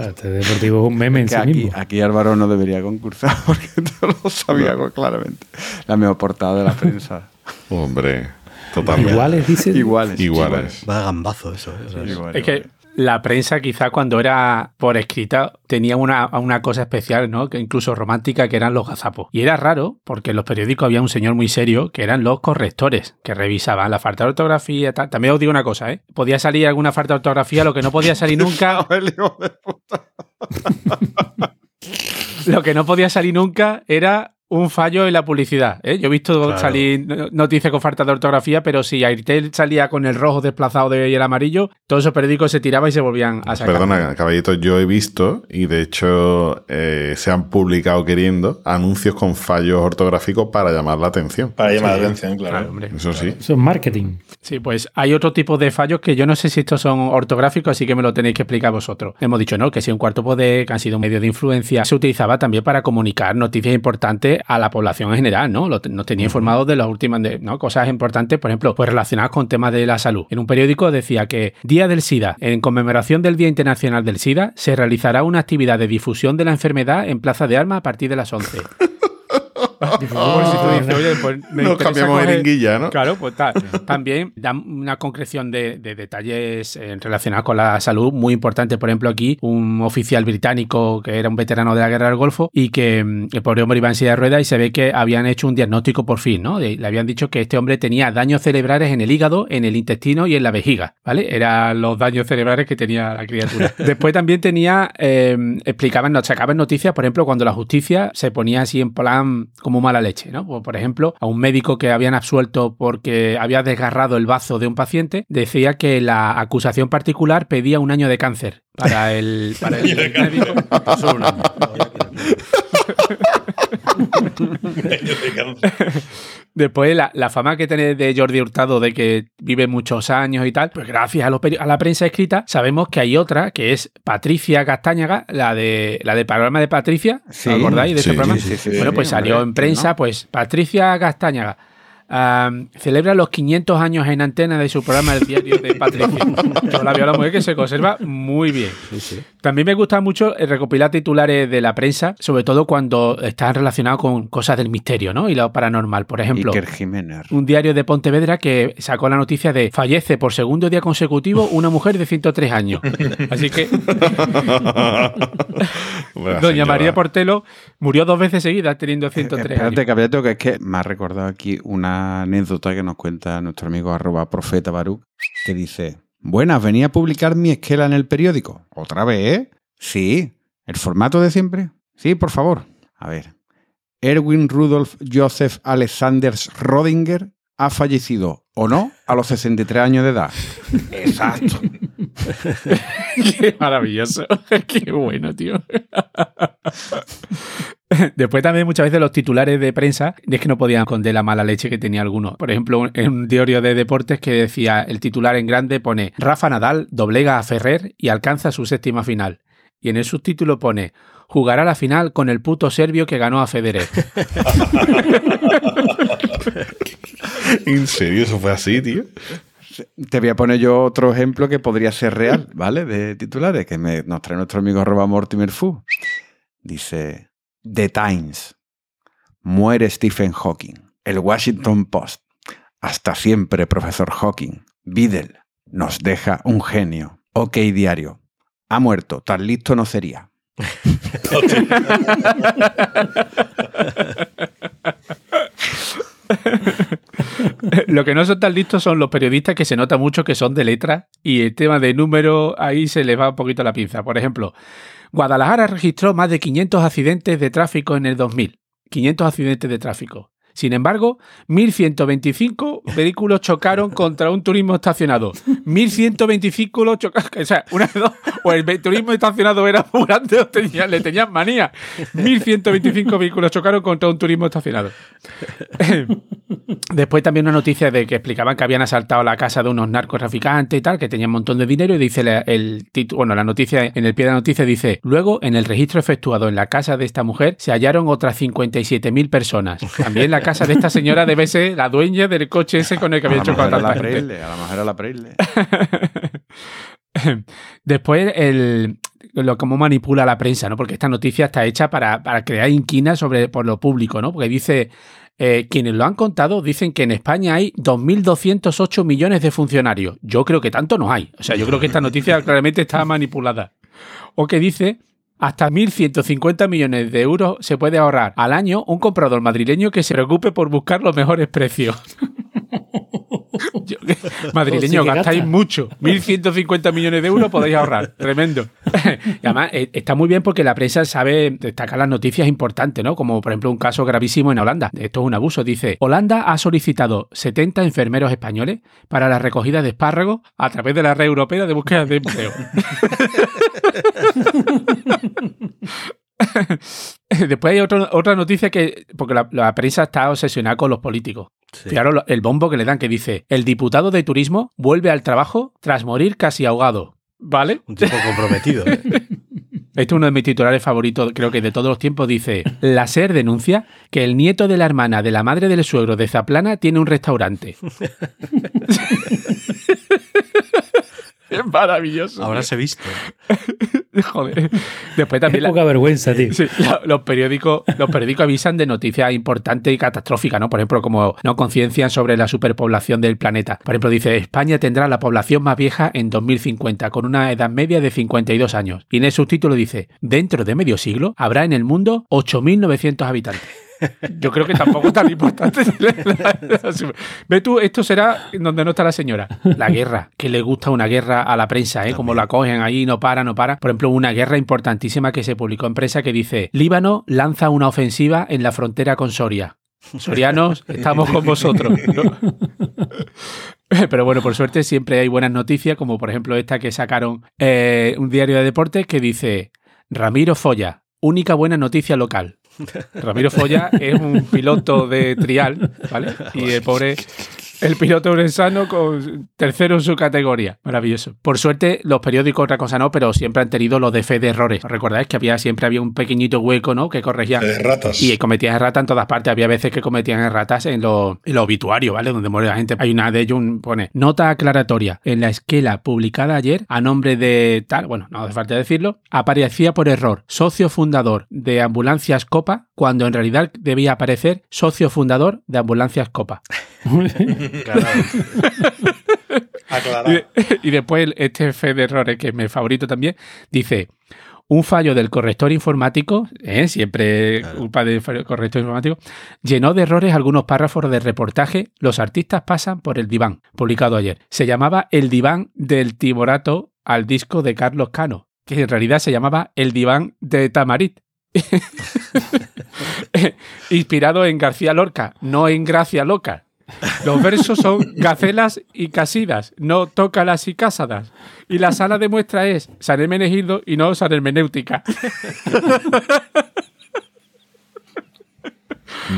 Speaker 6: Este deportivo es un meme en
Speaker 7: Que
Speaker 6: sí
Speaker 7: aquí,
Speaker 6: mismo.
Speaker 7: aquí Álvaro no debería concursar porque yo lo sabía claramente. La mejor portada de la prensa.
Speaker 1: Hombre, totalmente.
Speaker 6: Iguales, dice.
Speaker 7: Iguales.
Speaker 1: Iguales.
Speaker 4: Va gambazo eso. ¿eh? O sea,
Speaker 7: Iguales.
Speaker 5: Es que la prensa quizá cuando era por escrita tenía una, una cosa especial, ¿no? Que incluso romántica, que eran los gazapos. Y era raro, porque en los periódicos había un señor muy serio, que eran los correctores, que revisaban la falta de ortografía tal. También os digo una cosa, ¿eh? Podía salir alguna falta de ortografía, lo que no podía salir nunca... lo que no podía salir nunca era un fallo en la publicidad. ¿eh? Yo he visto
Speaker 4: Claro.
Speaker 5: salir no- noticias con falta de ortografía, pero si Airtel salía con el rojo desplazado de, y el amarillo, todos esos periódicos se tiraban y se volvían a sacar.
Speaker 1: Perdona, caballito, yo he visto y de hecho eh, se han publicado queriendo anuncios con fallos ortográficos para llamar la atención.
Speaker 2: Para llamar la atención, claro.
Speaker 5: Claro, hombre.
Speaker 1: Eso sí.
Speaker 6: Eso es marketing.
Speaker 5: Sí, pues hay otro tipo de fallos que yo no sé si estos son ortográficos, así que me lo tenéis que explicar vosotros. Hemos dicho, ¿no? Que si un cuarto poder, que han sido un medio de influencia, se utilizaba también para comunicar noticias importantes a la población en general, ¿no? Lo Nos tenía informados de las últimas de- ¿no? cosas importantes, por ejemplo, pues relacionadas con temas de la salud. En un periódico decía que Día del SIDA, en conmemoración del Día Internacional del SIDA, se realizará una actividad de difusión de la enfermedad en Plaza de Armas a partir de las 11. Por si tú dices, oye, pues me
Speaker 1: Nos cambiamos
Speaker 5: coger-
Speaker 1: jeringuilla, ¿no?
Speaker 5: Claro, pues tal. También dan una concreción de, de detalles eh, relacionados con la salud muy importante. Por ejemplo, aquí un oficial británico que era un veterano de la guerra del Golfo y que mm, el pobre hombre iba en silla de ruedas y se ve que habían hecho un diagnóstico por fin, ¿no? De- le habían dicho que este hombre tenía daños cerebrales en el hígado, en el intestino y en la vejiga, ¿vale? Eran los daños cerebrales que tenía la criatura. Después también tenía, eh, explicaban, nos sacaban noticias, por ejemplo, cuando la justicia se ponía así en plan como mala leche, ¿no? Pues, por ejemplo, a un médico que habían absuelto porque había desgarrado el bazo de un paciente, decía que la acusación particular pedía un año de cáncer para el, para el médico. Solo un año. Después, la, la fama que tiene de Jordi Hurtado de que vive muchos años y tal, pues gracias a, los a la prensa escrita, sabemos que hay otra que es Patricia Castañaga, la de la del programa de Patricia.
Speaker 7: Sí.
Speaker 5: ¿Os acordáis de ese programa?
Speaker 7: sí, sí, sí,
Speaker 5: bueno, pues salió en prensa, pues Patricia Castañaga. Celebra los 500 años en antena de su programa El Diario de Patricia. Yo la veo a la mujer que se conserva muy bien. También me gusta mucho el recopilar titulares de la prensa, sobre todo cuando están relacionados con cosas del misterio, ¿no? Y lo paranormal. Por ejemplo, un diario de Pontevedra que sacó la noticia de fallece por segundo día consecutivo una mujer de 103 años. Así que doña
Speaker 1: señora.
Speaker 5: María Portelo murió dos veces seguidas teniendo 103
Speaker 7: Espérate,
Speaker 5: años.
Speaker 7: Caballero, que es que me ha recordado aquí una anécdota que nos cuenta nuestro amigo arroba profeta Baruch, que dice, buenas, venía a publicar mi esquela en el periódico. ¿Otra vez? Sí. ¿El formato de siempre? Sí, por favor. A ver. Erwin Rudolf Joseph Alexander Rodinger ha fallecido, ¿o no?, a los 63 años de edad. Exacto.
Speaker 5: Qué maravilloso. Qué bueno, tío. Después también muchas veces los titulares de prensa es que no podían esconder la mala leche que tenía alguno. Por ejemplo, en un diario de deportes que decía el titular en grande pone Rafa Nadal doblega a Ferrer y alcanza su séptima final. Y en el subtítulo pone jugará la final con el puto serbio que ganó a Federer.
Speaker 1: ¿En serio eso fue así, tío?
Speaker 7: Te voy a poner yo otro ejemplo que podría ser real, ¿vale? De titulares que me, nos trae nuestro amigo arroba Mortimer Fu. Dice, The Times. Muere Stephen Hawking. El Washington Post. Hasta siempre, profesor Hawking. Beadle. Nos deja un genio. OK Diario. Ha muerto. Tan listo no sería.
Speaker 5: Lo que no son tan listos son los periodistas que se nota mucho que son de letra y el tema de número ahí se les va un poquito la pinza. Por ejemplo, Guadalajara registró más de 500 accidentes de tráfico en el 2000. 500 accidentes de tráfico. Sin embargo, 1.125 vehículos chocaron contra un turismo estacionado. 1.125 chocaron. O sea, una de dos. O el turismo estacionado era muy grande o tenía- le tenían manía. 1.125 vehículos chocaron contra un turismo estacionado. Después también una noticia de que explicaban que habían asaltado la casa de unos narcotraficantes y tal, que tenían un montón de dinero y dice la- el título, bueno, la noticia, en el pie de la noticia dice, luego en el registro efectuado en la casa de esta mujer se hallaron otras 57.000 personas. También la casa de esta señora debe ser la dueña del coche ese con el que
Speaker 7: A
Speaker 5: había chocado
Speaker 7: la. Preisle, a lo mejor era la Preisle.
Speaker 5: Después, el, lo cómo manipula la prensa, ¿no? Porque esta noticia está hecha para, para crear inquina sobre, por lo público, ¿no? Porque dice, eh, quienes lo han contado dicen que en España hay 2.208 millones de funcionarios. Yo creo que tanto no hay. O sea, yo creo que esta noticia claramente está manipulada. O que dice, hasta 1.150 millones de euros se puede ahorrar al año un comprador madrileño que se preocupe por buscar los mejores precios. Yo- madrileño,
Speaker 6: Sí que
Speaker 5: gastáis
Speaker 6: gasta.
Speaker 5: mucho. 1.150 millones de euros podéis ahorrar. Tremendo. y además, eh, está muy bien porque la prensa sabe destacar las noticias importantes, ¿no? Como por ejemplo un caso gravísimo en Holanda. Esto es un abuso. Dice, Holanda ha solicitado 70 enfermeros españoles para la recogida de espárragos a través de la red europea de búsqueda de empleo. Después hay otro- otra noticia que, porque la, la prensa está obsesionada con los políticos.
Speaker 4: Sí.
Speaker 5: Fijaros el bombo que le dan que dice, el diputado de turismo vuelve al trabajo tras morir casi ahogado. ¿Vale?
Speaker 4: Un tipo comprometido. ¿eh?
Speaker 5: Este es uno de mis titulares favoritos, creo que de todos los tiempos. Dice: La SER denuncia que el nieto de la hermana de la madre del suegro de Zaplana tiene un restaurante. es maravilloso.
Speaker 4: Habrás visto.
Speaker 5: Joder. Después también
Speaker 6: Qué
Speaker 5: la-
Speaker 6: poca vergüenza, tío.
Speaker 5: Sí, la- los periódicos, los periódicos avisan de noticias importantes y catastróficas, ¿no? Por ejemplo, como no conciencian sobre la superpoblación del planeta. Por ejemplo, dice España tendrá la población más vieja en 2050, con una edad media de 52 años. Y en el subtítulo dice, dentro de medio siglo habrá en el mundo 8.900 habitantes. Yo creo que tampoco es tan importante. Ve tú, esto será donde no está la señora. La guerra, que le gusta una guerra a la prensa, ¿eh? Como la cogen ahí, no para, no para. Por ejemplo, una guerra importantísima que se publicó en prensa que dice, Líbano lanza una ofensiva en la frontera con Soria. Sorianos, estamos con vosotros. ¿no? Pero bueno, por suerte siempre hay buenas noticias, como por ejemplo esta que sacaron eh, un diario de deportes que dice, Ramiro Folla, única buena noticia local. Ramiro Folla es un piloto de trial, ¿vale? Y el pobre, el piloto urensano con tercero en su categoría. Maravilloso. Por suerte, los periódicos, otra cosa no, pero siempre han tenido los de fe de errores. ¿Recordáis que había siempre había un pequeñito hueco, ¿no? Que corregía.
Speaker 2: De ratas.
Speaker 5: Y cometían erratas en todas partes. Había veces que cometían erratas en los en los obituarios, ¿vale? Donde muere la gente. Hay una de ellos, un- pone nota aclaratoria. En la esquela publicada ayer, a nombre de tal, bueno, no hace falta decirlo, aparecía por error socio fundador de Ambulancias Copa, cuando en realidad debía aparecer socio fundador de Ambulancias Copa. Y, y después este fe de errores, que es mi favorito también, dice, un fallo del corrector informático, ¿eh? siempre culpa del corrector informático, llenó de errores algunos párrafos de reportaje Los artistas pasan por el diván, publicado ayer. Se llamaba El diván del timorato al disco de Carlos Cano, que en realidad se llamaba El diván de Tamarit. Inspirado en García Lorca, no en Gracia Loca. Los versos son gacelas y casidas, no tócalas y cásadas. Y la sala de muestra es San Hermenegildo y no San Hermenéutica.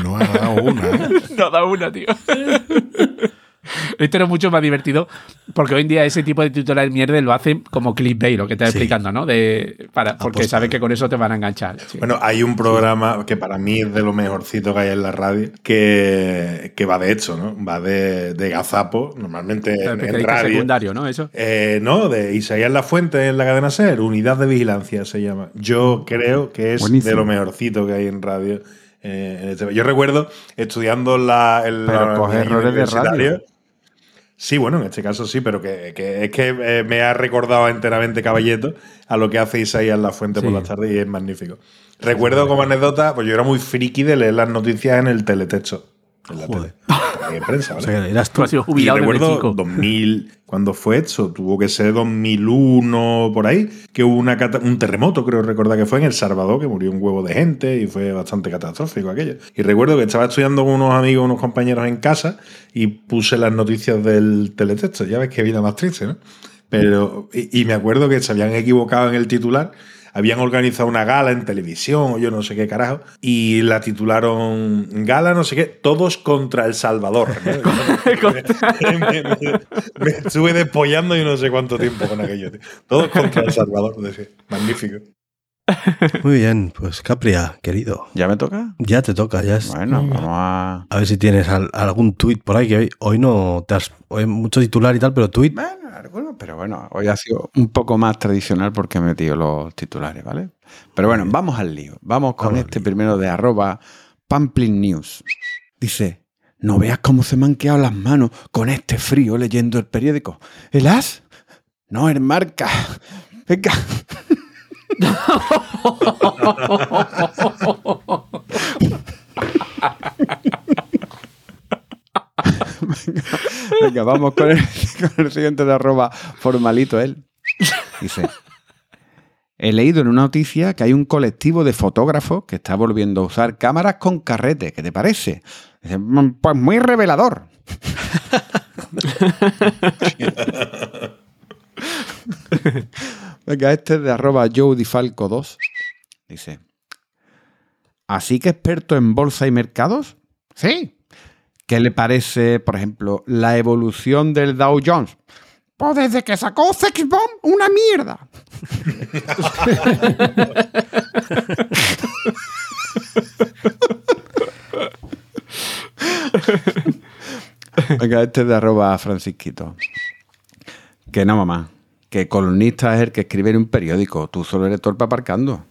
Speaker 1: No ha dado una, ¿eh?
Speaker 5: No da una, tío. Esto era mucho más divertido porque hoy en día ese tipo de titulares mierda lo hacen como clickbait, lo que te estoy
Speaker 4: Sí.
Speaker 5: explicando, ¿no? De, para, porque saben que con eso te van a enganchar. sí.
Speaker 2: Bueno, hay un programa que para mí es de lo mejorcito que hay en la radio, que, que va de hecho, ¿no? Va de, de gazapo, normalmente en, en radio.
Speaker 5: secundario, ¿no? Eso.
Speaker 2: Eh, no, de Isaías La Fuente en la cadena SER, Unidad de Vigilancia se llama. Yo creo que es
Speaker 7: Buenísimo.
Speaker 2: de lo mejorcito que hay en radio. eh, en este- Yo recuerdo estudiando la, el
Speaker 7: Pero
Speaker 2: la-
Speaker 7: coge errores de radio.
Speaker 2: Sí, bueno, en este caso sí, pero que, que es que eh, me ha recordado enteramente Caballeto a lo que hace Isaías La Fuente por las tardes y es magnífico. Recuerdo como anécdota, pues yo era muy friki de leer las noticias en el teletexto. En la tele. de prensa,
Speaker 4: O
Speaker 2: ¿vale?
Speaker 4: sea, que eras
Speaker 5: Tú has sido jubilado
Speaker 2: recuerdo
Speaker 5: México.
Speaker 2: 2000, cuando fue eso, tuvo que ser 2001 por ahí, que hubo una cata- un terremoto, creo recordar que fue en El Salvador, que murió un huevo de gente y fue bastante catastrófico aquello. Y recuerdo que estaba estudiando con unos amigos, unos compañeros en casa y puse las noticias del teletexto. Ya ves que vida más triste, ¿no? Pero, y, y me acuerdo que se habían equivocado en el titular. Habían organizado una gala en televisión o yo no sé qué carajo y la titularon Gala no sé qué, todos contra El Salvador. ¿no? me, me- me estuve despollando y no sé cuánto tiempo con aquello. tío. Todos contra El Salvador. decía. Magnífico.
Speaker 4: Muy bien, pues Capria, querido.
Speaker 7: ¿Ya me toca?
Speaker 4: Ya te toca, ya es.
Speaker 7: Bueno, vamos a.
Speaker 4: A ver si tienes al- algún tuit por ahí, que hoy, hoy no te has. Hoy mucho titular y tal, pero tuit.
Speaker 7: Bueno, alguno, pero bueno, hoy ha sido un poco más tradicional porque he metido los titulares, ¿vale? Pero bueno, vamos al lío. Vamos con
Speaker 4: Vamos
Speaker 7: este primero de arroba Pamplin News. Dice, no veas cómo se me han quedado las manos con este frío leyendo el periódico. ¿El as? No, el marca. Venga. Venga, vamos con el, con el siguiente de arroba formalito él. Dice, he leído en una noticia que hay un colectivo de fotógrafos que está volviendo a usar cámaras con carrete. ¿Qué te parece? "Mm, pues muy revelador. Venga, este es de arroba joedifalco2. Dice, ¿así que experto en bolsa y mercados? Sí. ¿Qué le parece, por ejemplo, la evolución del Dow Jones?
Speaker 8: Pues desde que sacó Sex Bomb, una mierda.
Speaker 7: Venga, este es de arroba francisquito. Que no, mamá. Que columnista es el que escribe en un periódico. Tú solo eres torpe aparcando.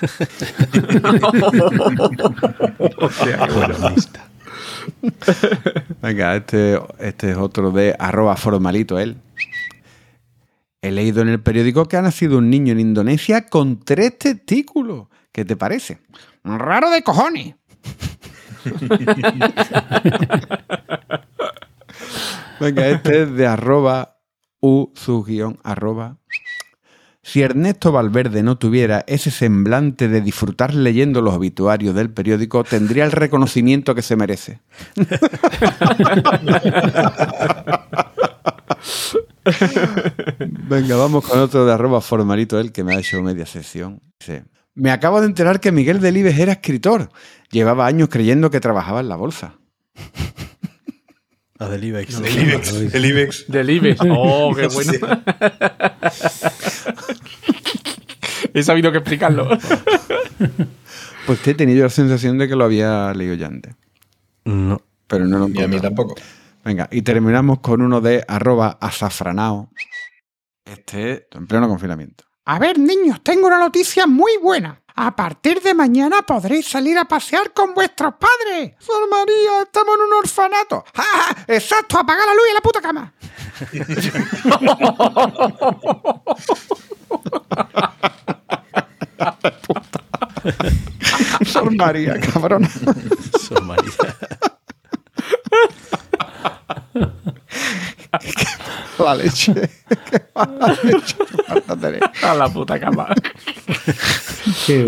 Speaker 7: Venga, este, este es otro de arroba formalito él. He leído en el periódico que ha nacido un niño en Indonesia con tres testículos. ¿Qué te parece?
Speaker 8: Raro de cojones.
Speaker 7: Venga, este es de arroba u su guion arroba. Si Ernesto Valverde no tuviera ese semblante de disfrutar leyendo los obituarios del periódico, tendría el reconocimiento que se merece. Venga, vamos con otro de arroba formalito, el que me ha hecho media sesión. Dice, me acabo de enterar que Miguel Delibes era escritor. Llevaba años creyendo que trabajaba en la bolsa.
Speaker 4: La del IBEX.
Speaker 2: El IBEX. El IBEX.
Speaker 5: Del IBEX. Oh, qué bueno. He sabido que explicarlo.
Speaker 7: Pues te he tenido la sensación de que lo había leído ya antes.
Speaker 4: No.
Speaker 7: Pero no lo
Speaker 2: Y a mí
Speaker 7: encontré.
Speaker 2: tampoco.
Speaker 7: Venga, y terminamos con uno de arroba azafranao. Este es en pleno confinamiento.
Speaker 8: A ver, niños, tengo una noticia muy buena. A partir de mañana podréis salir a pasear con vuestros padres. Sor María, estamos en un orfanato. ¡Ja, ja! Exacto, apaga la luz y la puta cama.
Speaker 7: Sor María, cabrón.
Speaker 4: Sor María.
Speaker 7: La leche. Qué mala leche. tener.
Speaker 5: A la puta cama.
Speaker 6: Qué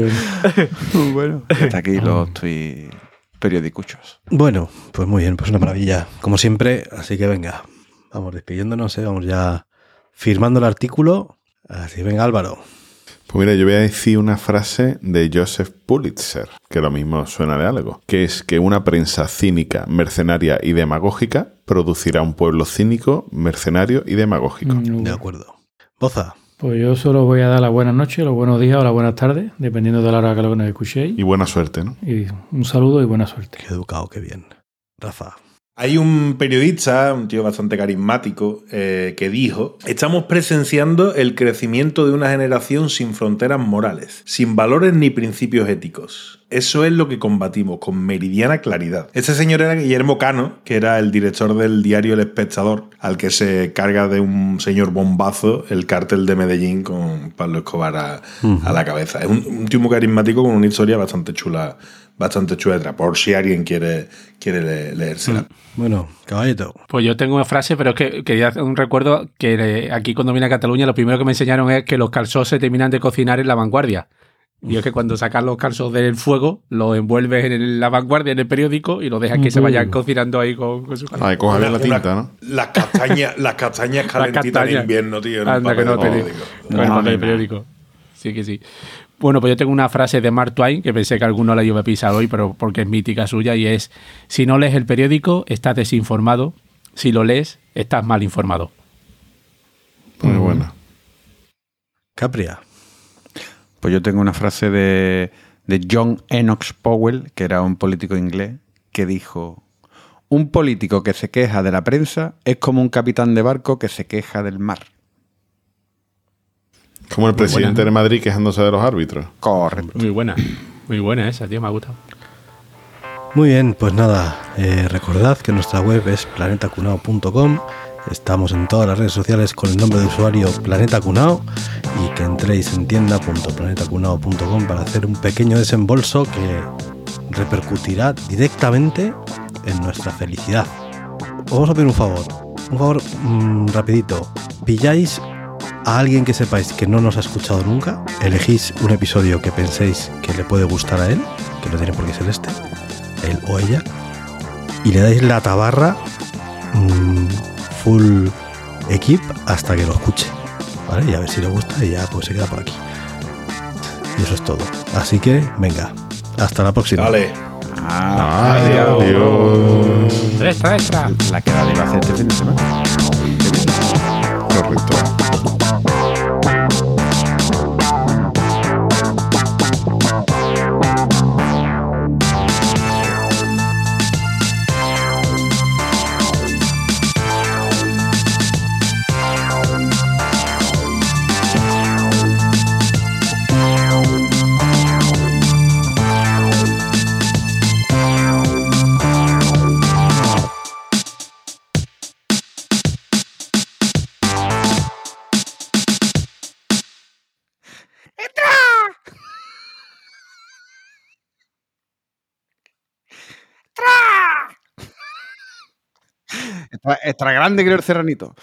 Speaker 6: bueno.
Speaker 7: Bueno, hasta aquí los tweets periodicuchos.
Speaker 4: Bueno, pues muy bien, pues una maravilla, como siempre. Así que venga, vamos despidiéndonos, ¿eh? vamos ya firmando el artículo. Así, venga Álvaro.
Speaker 1: Pues mira, yo voy a decir una frase de Joseph Pulitzer, que lo mismo suena de algo, que es que una prensa cínica, mercenaria y demagógica producirá un pueblo cínico, mercenario y demagógico.
Speaker 6: Mm,
Speaker 4: De acuerdo. Boza.
Speaker 6: Pues yo solo voy a dar las buenas noches, los buenos días o las buenas tardes, dependiendo de la hora que lo que nos escuchéis.
Speaker 1: Y buena suerte, ¿no?
Speaker 6: Y un saludo y buena suerte.
Speaker 4: Qué educado, qué bien. Rafa.
Speaker 2: Hay un periodista, un tío bastante carismático, eh, que dijo, estamos presenciando el crecimiento de una generación sin fronteras morales, sin valores ni principios éticos. Eso es lo que combatimos con meridiana claridad. Este señor era Guillermo Cano, que era el director del diario El Espectador, al que se carga de un señor bombazo el cártel de Medellín con Pablo Escobar a, a la cabeza. Es un, un tío muy carismático con una historia bastante chula bastante chuetra, por si alguien quiere, quiere le-
Speaker 5: Mm.
Speaker 2: leérsela.
Speaker 4: Bueno, caballito.
Speaker 5: Pues yo tengo una frase, pero es que quería hacer un recuerdo que eh, aquí cuando vine a Cataluña lo primero que me enseñaron es que los calzos se terminan de cocinar en la vanguardia. Y es que cuando sacas los calzos del fuego, los envuelves en la vanguardia, en el periódico, y los dejas que se vayan cocinando ahí con, con su calor.
Speaker 1: Ahí coja bien la tinta,
Speaker 2: una-
Speaker 1: ¿no?
Speaker 2: Las castañas, las castañas calentitas en
Speaker 5: castañas.
Speaker 2: invierno, tío. en un
Speaker 5: Anda, que
Speaker 2: papel
Speaker 5: no
Speaker 2: de
Speaker 5: te
Speaker 2: periódico.
Speaker 5: Con el papel periódico. Sí que sí. Bueno, pues yo tengo una frase de Mark Twain que pensé que alguno la iba a pisar hoy, pero porque es mítica suya, y es: Si no lees el periódico, estás desinformado. Si lo lees, estás mal informado.
Speaker 1: Muy buena.
Speaker 4: Capria.
Speaker 7: Pues yo tengo una frase de, de John Enoch Powell, que era un político inglés, que dijo, un político que se queja de la prensa es como un capitán de barco que se queja del mar.
Speaker 1: Como el presidente de Madrid quejándose de los árbitros.
Speaker 7: Correcto.
Speaker 5: Muy buena. Muy buena esa, tío, me ha gustado.
Speaker 4: Muy bien, pues nada, eh, recordad que nuestra web es planetacunao.com. Estamos en todas las redes sociales con el nombre de usuario Planeta Cunao y que entréis en tienda.planetacunao.com para hacer un pequeño desembolso que repercutirá directamente en nuestra felicidad. Os vamos a pedir un favor, un favor mm, rapidito. Pilláis a alguien que sepáis que no nos ha escuchado nunca, elegís un episodio que penséis que le puede gustar a él, que no tiene por qué ser este, él o ella, y le dais la tabarra mm, full equip hasta que lo escuche, ¿vale? Y a ver si le gusta y ya pues se queda por aquí. Y eso es todo. Así que, venga, hasta la próxima.
Speaker 2: Vale.
Speaker 1: Adiós.
Speaker 5: Extra, extra.
Speaker 7: La que la iba a hacer este fin de semana. Pues extra grande creo el serranito.